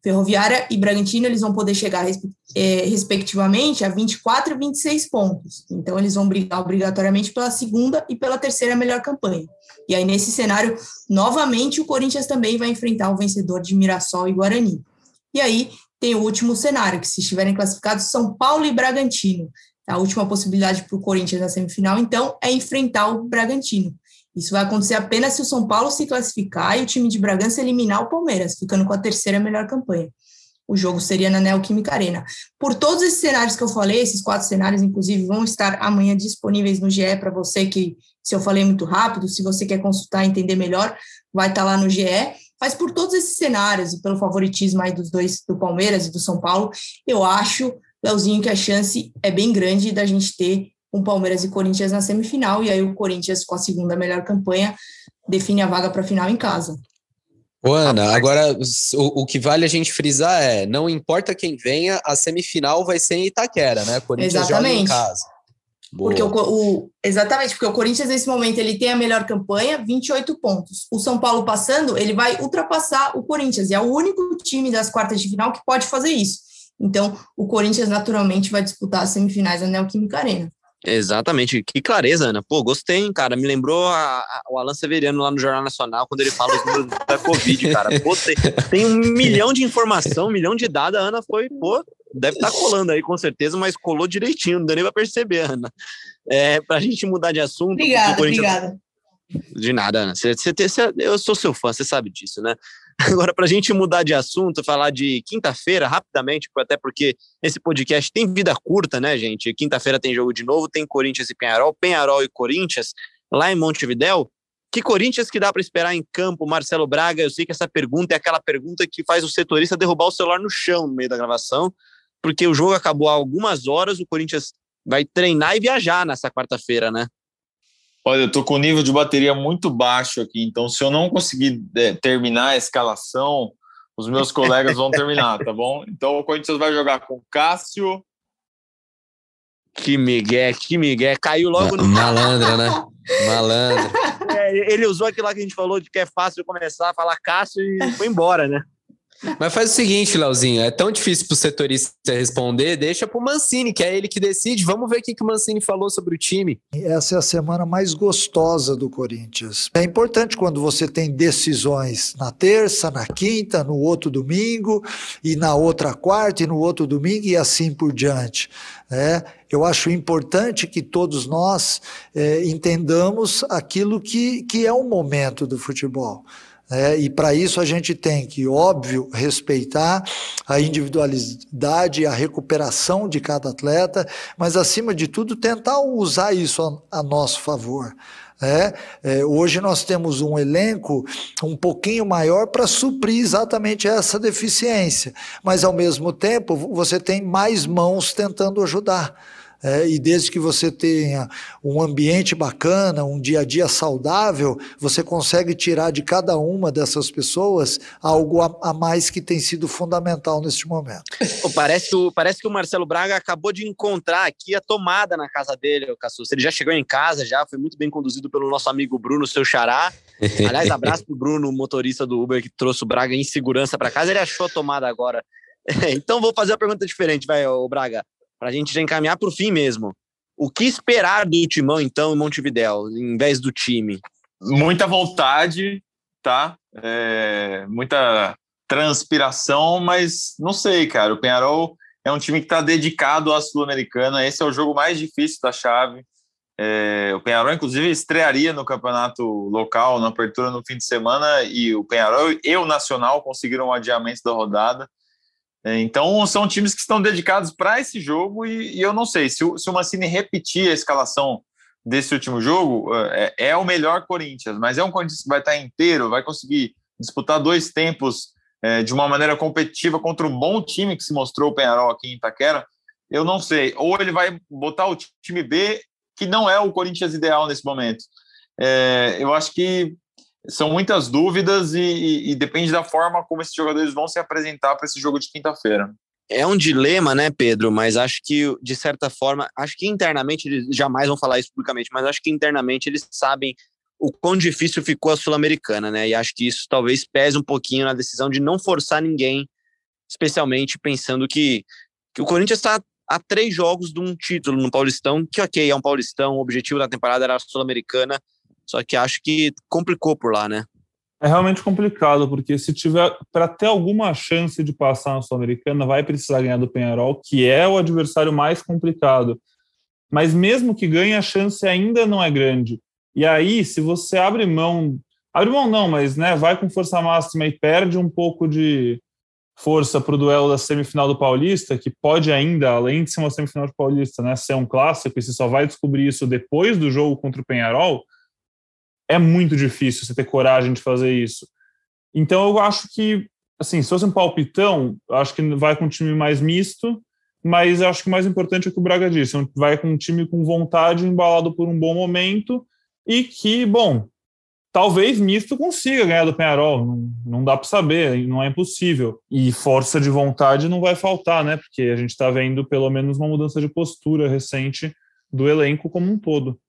Ferroviária e Bragantino, eles vão poder chegar, é, respectivamente, a 24 e 26 pontos. Então, eles vão brigar obrigatoriamente pela segunda e pela terceira melhor campanha. E aí, nesse cenário, novamente, o Corinthians também vai enfrentar o vencedor de Mirassol e Guarani. E aí, tem o último cenário, que se estiverem classificados São Paulo e Bragantino. A última possibilidade para o Corinthians na semifinal, então, é enfrentar o Bragantino. Isso vai acontecer apenas se o São Paulo se classificar e o time de Bragança eliminar o Palmeiras, ficando com a terceira melhor campanha. o jogo seria na Neoquímica Arena. Por todos esses cenários que eu falei, esses quatro cenários, inclusive, vão estar amanhã disponíveis no GE para você que, se eu falei muito rápido, se você quer consultar e entender melhor, vai estar lá no GE. Mas por todos esses cenários, e pelo favoritismo aí dos dois, do Palmeiras e do São Paulo, eu acho, Leozinho, que a chance é bem grande da gente ter um Palmeiras e Corinthians na semifinal, e aí o Corinthians, com a segunda melhor campanha, define a vaga para a final em casa. Ô, Ana, agora o, o, que vale a gente frisar é: não importa quem venha, a semifinal vai ser em Itaquera, né? Corinthians exatamente. joga em casa. Porque o, o, exatamente, porque o Corinthians nesse momento ele tem a melhor campanha, 28 pontos. O São Paulo passando, ele vai ultrapassar o Corinthians, e é o único time das quartas de final que pode fazer isso. Então, o Corinthians naturalmente vai disputar as semifinais da Neoquímica Arena. Exatamente, que clareza, Ana. Pô, gostei, hein, cara. Me lembrou a, a, o Alan Severiano lá no Jornal Nacional, quando ele fala os números da Covid, cara. Pô, tem, tem, um milhão de informação, um milhão de dados. A Ana foi, pô, deve estar tá colando aí com certeza, mas colou direitinho, não deu nem pra perceber, Ana. É, pra gente mudar de assunto. Obrigada, obrigada. De nada, Ana. Você, você, você, eu sou seu fã, você sabe disso, né? Agora, para a gente mudar de assunto, falar de quinta-feira, rapidamente, até porque esse podcast tem vida curta, né, gente? Quinta-feira tem jogo de novo, tem Corinthians e Penharol, Penharol e Corinthians, lá em Montevidéu. Que Corinthians que dá para esperar em campo, Marcelo Braga? Eu sei que essa pergunta é aquela pergunta que faz o setorista derrubar o celular no chão no meio da gravação, porque o jogo acabou há algumas horas, o Corinthians vai treinar e viajar nessa quarta-feira, né? Olha, eu tô com o nível de bateria muito baixo aqui, então se eu não conseguir é, terminar a escalação, os meus colegas vão terminar, tá bom? Então o Corinthians vai jogar com Cássio. Que migué, que migué. Caiu logo no. Malandra, né? Malandra. É, ele usou aquilo lá que a gente falou de que é fácil começar a falar Cássio e foi embora, né? Mas faz o seguinte, Leozinho, é tão difícil para o setorista responder, deixa para o Mancini, que é ele que decide. Vamos ver o que, que o Mancini falou sobre o time. Essa é a semana mais gostosa do Corinthians. É importante quando você tem decisões na terça, na quinta, no outro domingo, e na outra quarta, e no outro domingo, e assim por diante. É, eu acho importante que todos nós é, entendamos aquilo que, que é o momento do futebol. É, e para isso a gente tem que, óbvio, respeitar a individualidade e a recuperação de cada atleta, mas acima de tudo tentar usar isso a, a nosso favor. É, é, hoje nós temos um elenco um pouquinho maior para suprir exatamente essa deficiência, mas ao mesmo tempo você tem mais mãos tentando ajudar. É, e desde que você tenha um ambiente bacana, um dia a dia saudável, você consegue tirar de cada uma dessas pessoas algo a, a mais que tem sido fundamental neste momento. Pô, parece, que o, parece que o Marcelo Braga acabou de encontrar aqui a tomada na casa dele, o Cassus. Ele já chegou em casa, já foi muito bem conduzido pelo nosso amigo Bruno, seu xará. Aliás, abraço pro Bruno, motorista do Uber que trouxe o Braga em segurança para casa. Ele achou a tomada agora. então vou fazer uma pergunta diferente, vai, o Braga para a gente já encaminhar para o fim mesmo. O que esperar do Timão, então, em Montevidéu, em vez do time? Muita vontade, tá? É, muita transpiração, mas não sei, cara. O Penharol é um time que está dedicado à Sul-Americana. Esse é o jogo mais difícil da chave. É, o Penharol, inclusive, estrearia no campeonato local, na apertura no fim de semana, e o Penharol e o Nacional conseguiram o um adiamento da rodada. É, então, são times que estão dedicados para esse jogo e, e, eu não sei, se o, se o Mancini repetir a escalação desse último jogo, é, é, o melhor Corinthians, mas é um Corinthians que vai estar inteiro, vai conseguir disputar dois tempos é, de uma maneira competitiva contra um bom time que se mostrou o Penharol aqui em Itaquera, eu não sei. Ou ele vai botar o time B, que não é o Corinthians ideal nesse momento. É, eu acho que são muitas dúvidas e, e, e, depende da forma como esses jogadores vão se apresentar para esse jogo de quinta-feira. É um dilema, né, Pedro? Mas acho que, de certa forma, acho que internamente eles jamais vão falar isso publicamente, mas acho que internamente eles sabem o quão difícil ficou a Sul-Americana, né? E acho que isso talvez pese um pouquinho na decisão de não forçar ninguém, especialmente pensando que, que o Corinthians está a três jogos de um título no Paulistão, que ok, é um Paulistão, o objetivo da temporada era a Sul-Americana, só que acho que complicou por lá, né? É realmente complicado, porque se tiver para ter alguma chance de passar na Sul-Americana, vai precisar ganhar do Penharol, que é o adversário mais complicado. Mas mesmo que ganhe, a chance ainda não é grande. E aí, se você abre mão, abre mão não, mas né, vai com força máxima e perde um pouco de, força para o duelo da semifinal do Paulista, que pode ainda, além de ser uma semifinal do Paulista, né, ser um clássico, e você só vai descobrir isso depois do jogo contra o Penharol, é muito difícil você ter coragem de fazer isso. Então eu acho que, assim, se fosse um palpitão, acho que vai com um time mais misto, mas acho que o mais importante é o que o Braga disse, vai com um time com vontade, embalado por um bom momento, e que, bom, talvez misto consiga ganhar do Penharol, não, não dá para saber, não é impossível. E força de vontade não vai faltar, né? Porque a gente está vendo pelo menos uma mudança de postura recente do elenco como um todo.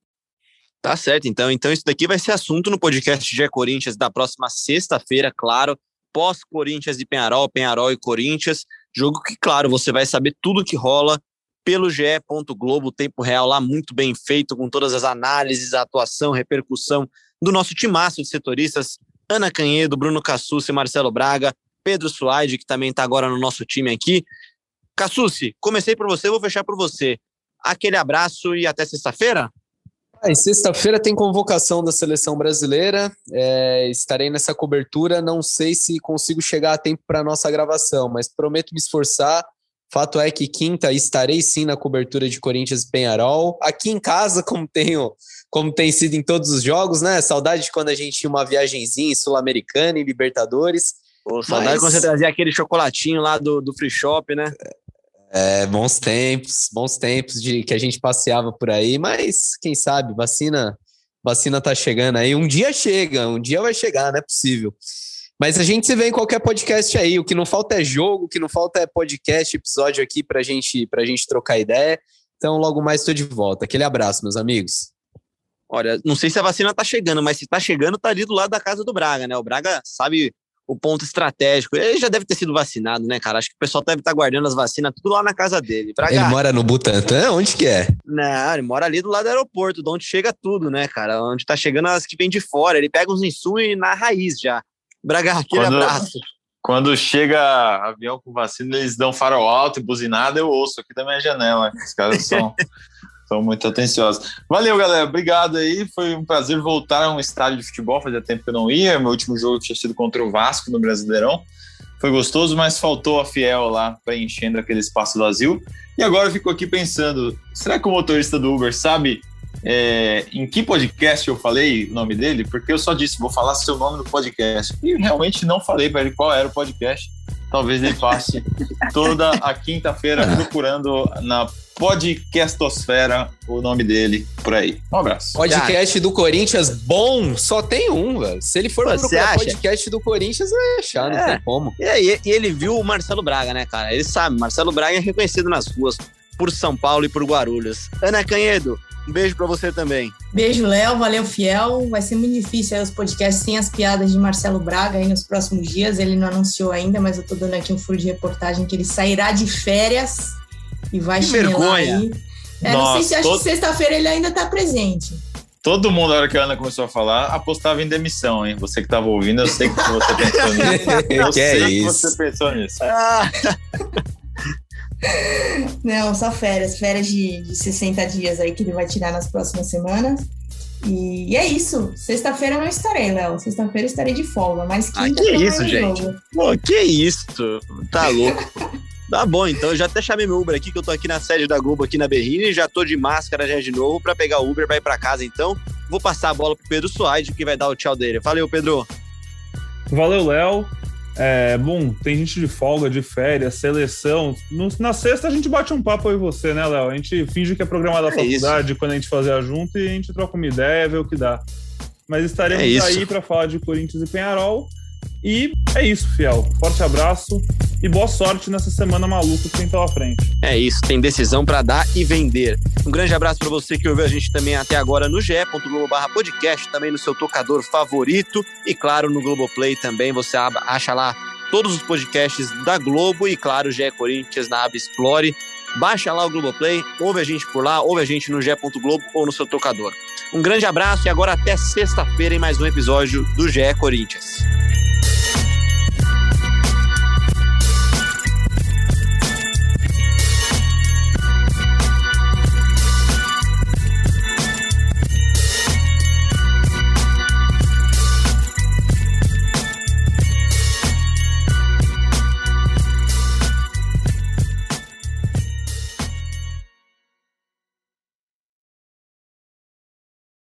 Tá certo, então. Então, isso daqui vai ser assunto no podcast GE Corinthians da próxima sexta-feira, claro. Pós-Corinthians e Penharol, Penharol e Corinthians. Jogo que, claro, você vai saber tudo que rola pelo GE. Globo, tempo real lá, muito bem feito, com todas as análises, a atuação, repercussão do nosso timaço de setoristas, Ana Canhedo, Bruno Cassucci, Marcelo Braga, Pedro Suaide, que também está agora no nosso time aqui. Cassucci, comecei por você, vou fechar por você. Aquele abraço e até sexta-feira? Ah, sexta-feira tem convocação da seleção brasileira. É, estarei nessa cobertura. Não sei se consigo chegar a tempo para nossa gravação, mas prometo me esforçar. Fato é que quinta estarei sim na cobertura de Corinthians e Penharol. Aqui em casa, como tenho, como tem sido em todos os jogos, né? Saudade de quando a gente tinha uma viagenzinha em Sul-Americana e Libertadores. Pô, saudade mas... quando você trazia aquele chocolatinho lá do, do free shop, né? É, bons tempos, bons tempos de que a gente passeava por aí, mas quem sabe, vacina, vacina tá chegando aí. Um dia chega, um dia vai chegar, não é possível. Mas a gente se vê em qualquer podcast aí. O que não falta é jogo, o que não falta é podcast, episódio aqui pra gente, pra gente trocar ideia. Então, logo mais estou de volta. Aquele abraço, meus amigos. Olha, não sei se a vacina tá chegando, mas se tá chegando, tá ali do lado da casa do Braga, né? O Braga sabe o ponto estratégico. Ele já deve ter sido vacinado, né, cara? Acho que o pessoal deve estar guardando as vacinas tudo lá na casa dele. Braga, ele mora no Butantã? Onde que é? Não, ele mora ali do lado do aeroporto, de onde chega tudo, né, cara? Onde tá chegando as que vêm de fora. Ele pega os insumos na raiz já. Braga, aquele quando, abraço. Quando chega avião com vacina, eles dão farol alto e buzinada, eu ouço aqui da minha janela. Os caras são... São muito atenciosos. Valeu, galera. Obrigado aí. Foi um prazer voltar a um estádio de futebol. Fazia tempo que eu não ia. Meu último jogo tinha sido contra o Vasco no Brasileirão. Foi gostoso, mas faltou a Fiel lá preenchendo aquele espaço vazio. E agora eu fico aqui pensando: será que o motorista do Uber sabe é, em que podcast eu falei o nome dele? Porque eu só disse, vou falar seu nome no podcast. E realmente não falei para ele qual era o podcast. Talvez ele passe toda a quinta-feira procurando na Podcastosfera o nome dele por aí. Um abraço. Podcast do Corinthians bom, só tem um, velho. Se ele for Pô, procurar podcast do Corinthians, vai achar, não é. tem como. E, aí, e ele viu o Marcelo Braga, né, cara? Ele sabe, Marcelo Braga é reconhecido nas ruas por São Paulo e por Guarulhos. Ana Canhedo, um beijo para você também. Beijo, Léo. Valeu, Fiel. Vai ser muito difícil aí os podcasts sem as piadas de Marcelo Braga aí nos próximos dias. Ele não anunciou ainda, mas eu tô dando aqui um furo de reportagem que ele sairá de férias e vai que vergonha. aí. É, Nossa, não sei se acho todo... que sexta-feira ele ainda tá presente. Todo mundo, na hora que a Ana começou a falar, apostava em demissão, hein? Você que estava ouvindo, eu sei que você pensou nisso. Eu que sei é que isso? você pensou nisso. Não, só férias, férias de, de 60 dias aí que ele vai tirar nas próximas semanas. E, é isso. Sexta-feira não estarei, Léo. Sexta-feira estarei de folga, mas quinta ah, que isso, gente? Pô, que isso? Tá louco. Tá bom, então eu já até chamei meu Uber aqui, que eu tô aqui na sede da Globo, aqui na Berrine, já tô de máscara já de novo para pegar o Uber pra ir pra casa, então. Vou passar a bola pro Pedro Suaide, que vai dar o tchau dele. Valeu, Pedro. Valeu, Léo. É, bom, tem gente de folga, de férias, seleção. Na sexta a gente bate um papo aí você, né, Léo? A gente finge que é programa da é faculdade isso. quando a gente fazer junto e a gente troca uma ideia, vê o que dá. Mas estaremos é aí para falar de Corinthians e Penharol. E é isso, Fiel. Forte abraço e boa sorte nessa semana maluca que tem pela frente. É isso, tem decisão para dar e vender. Um grande abraço para você que ouviu a gente também até agora no ge.globo/podcast, também no seu tocador favorito e claro no Globoplay também você acha lá todos os podcasts da Globo e claro, GE Corinthians na aba Explore. Baixa lá o Globoplay, ouve a gente por lá, ouve a gente no ge.globo ou no seu tocador. Um grande abraço e agora até sexta-feira em mais um episódio do GE Corinthians.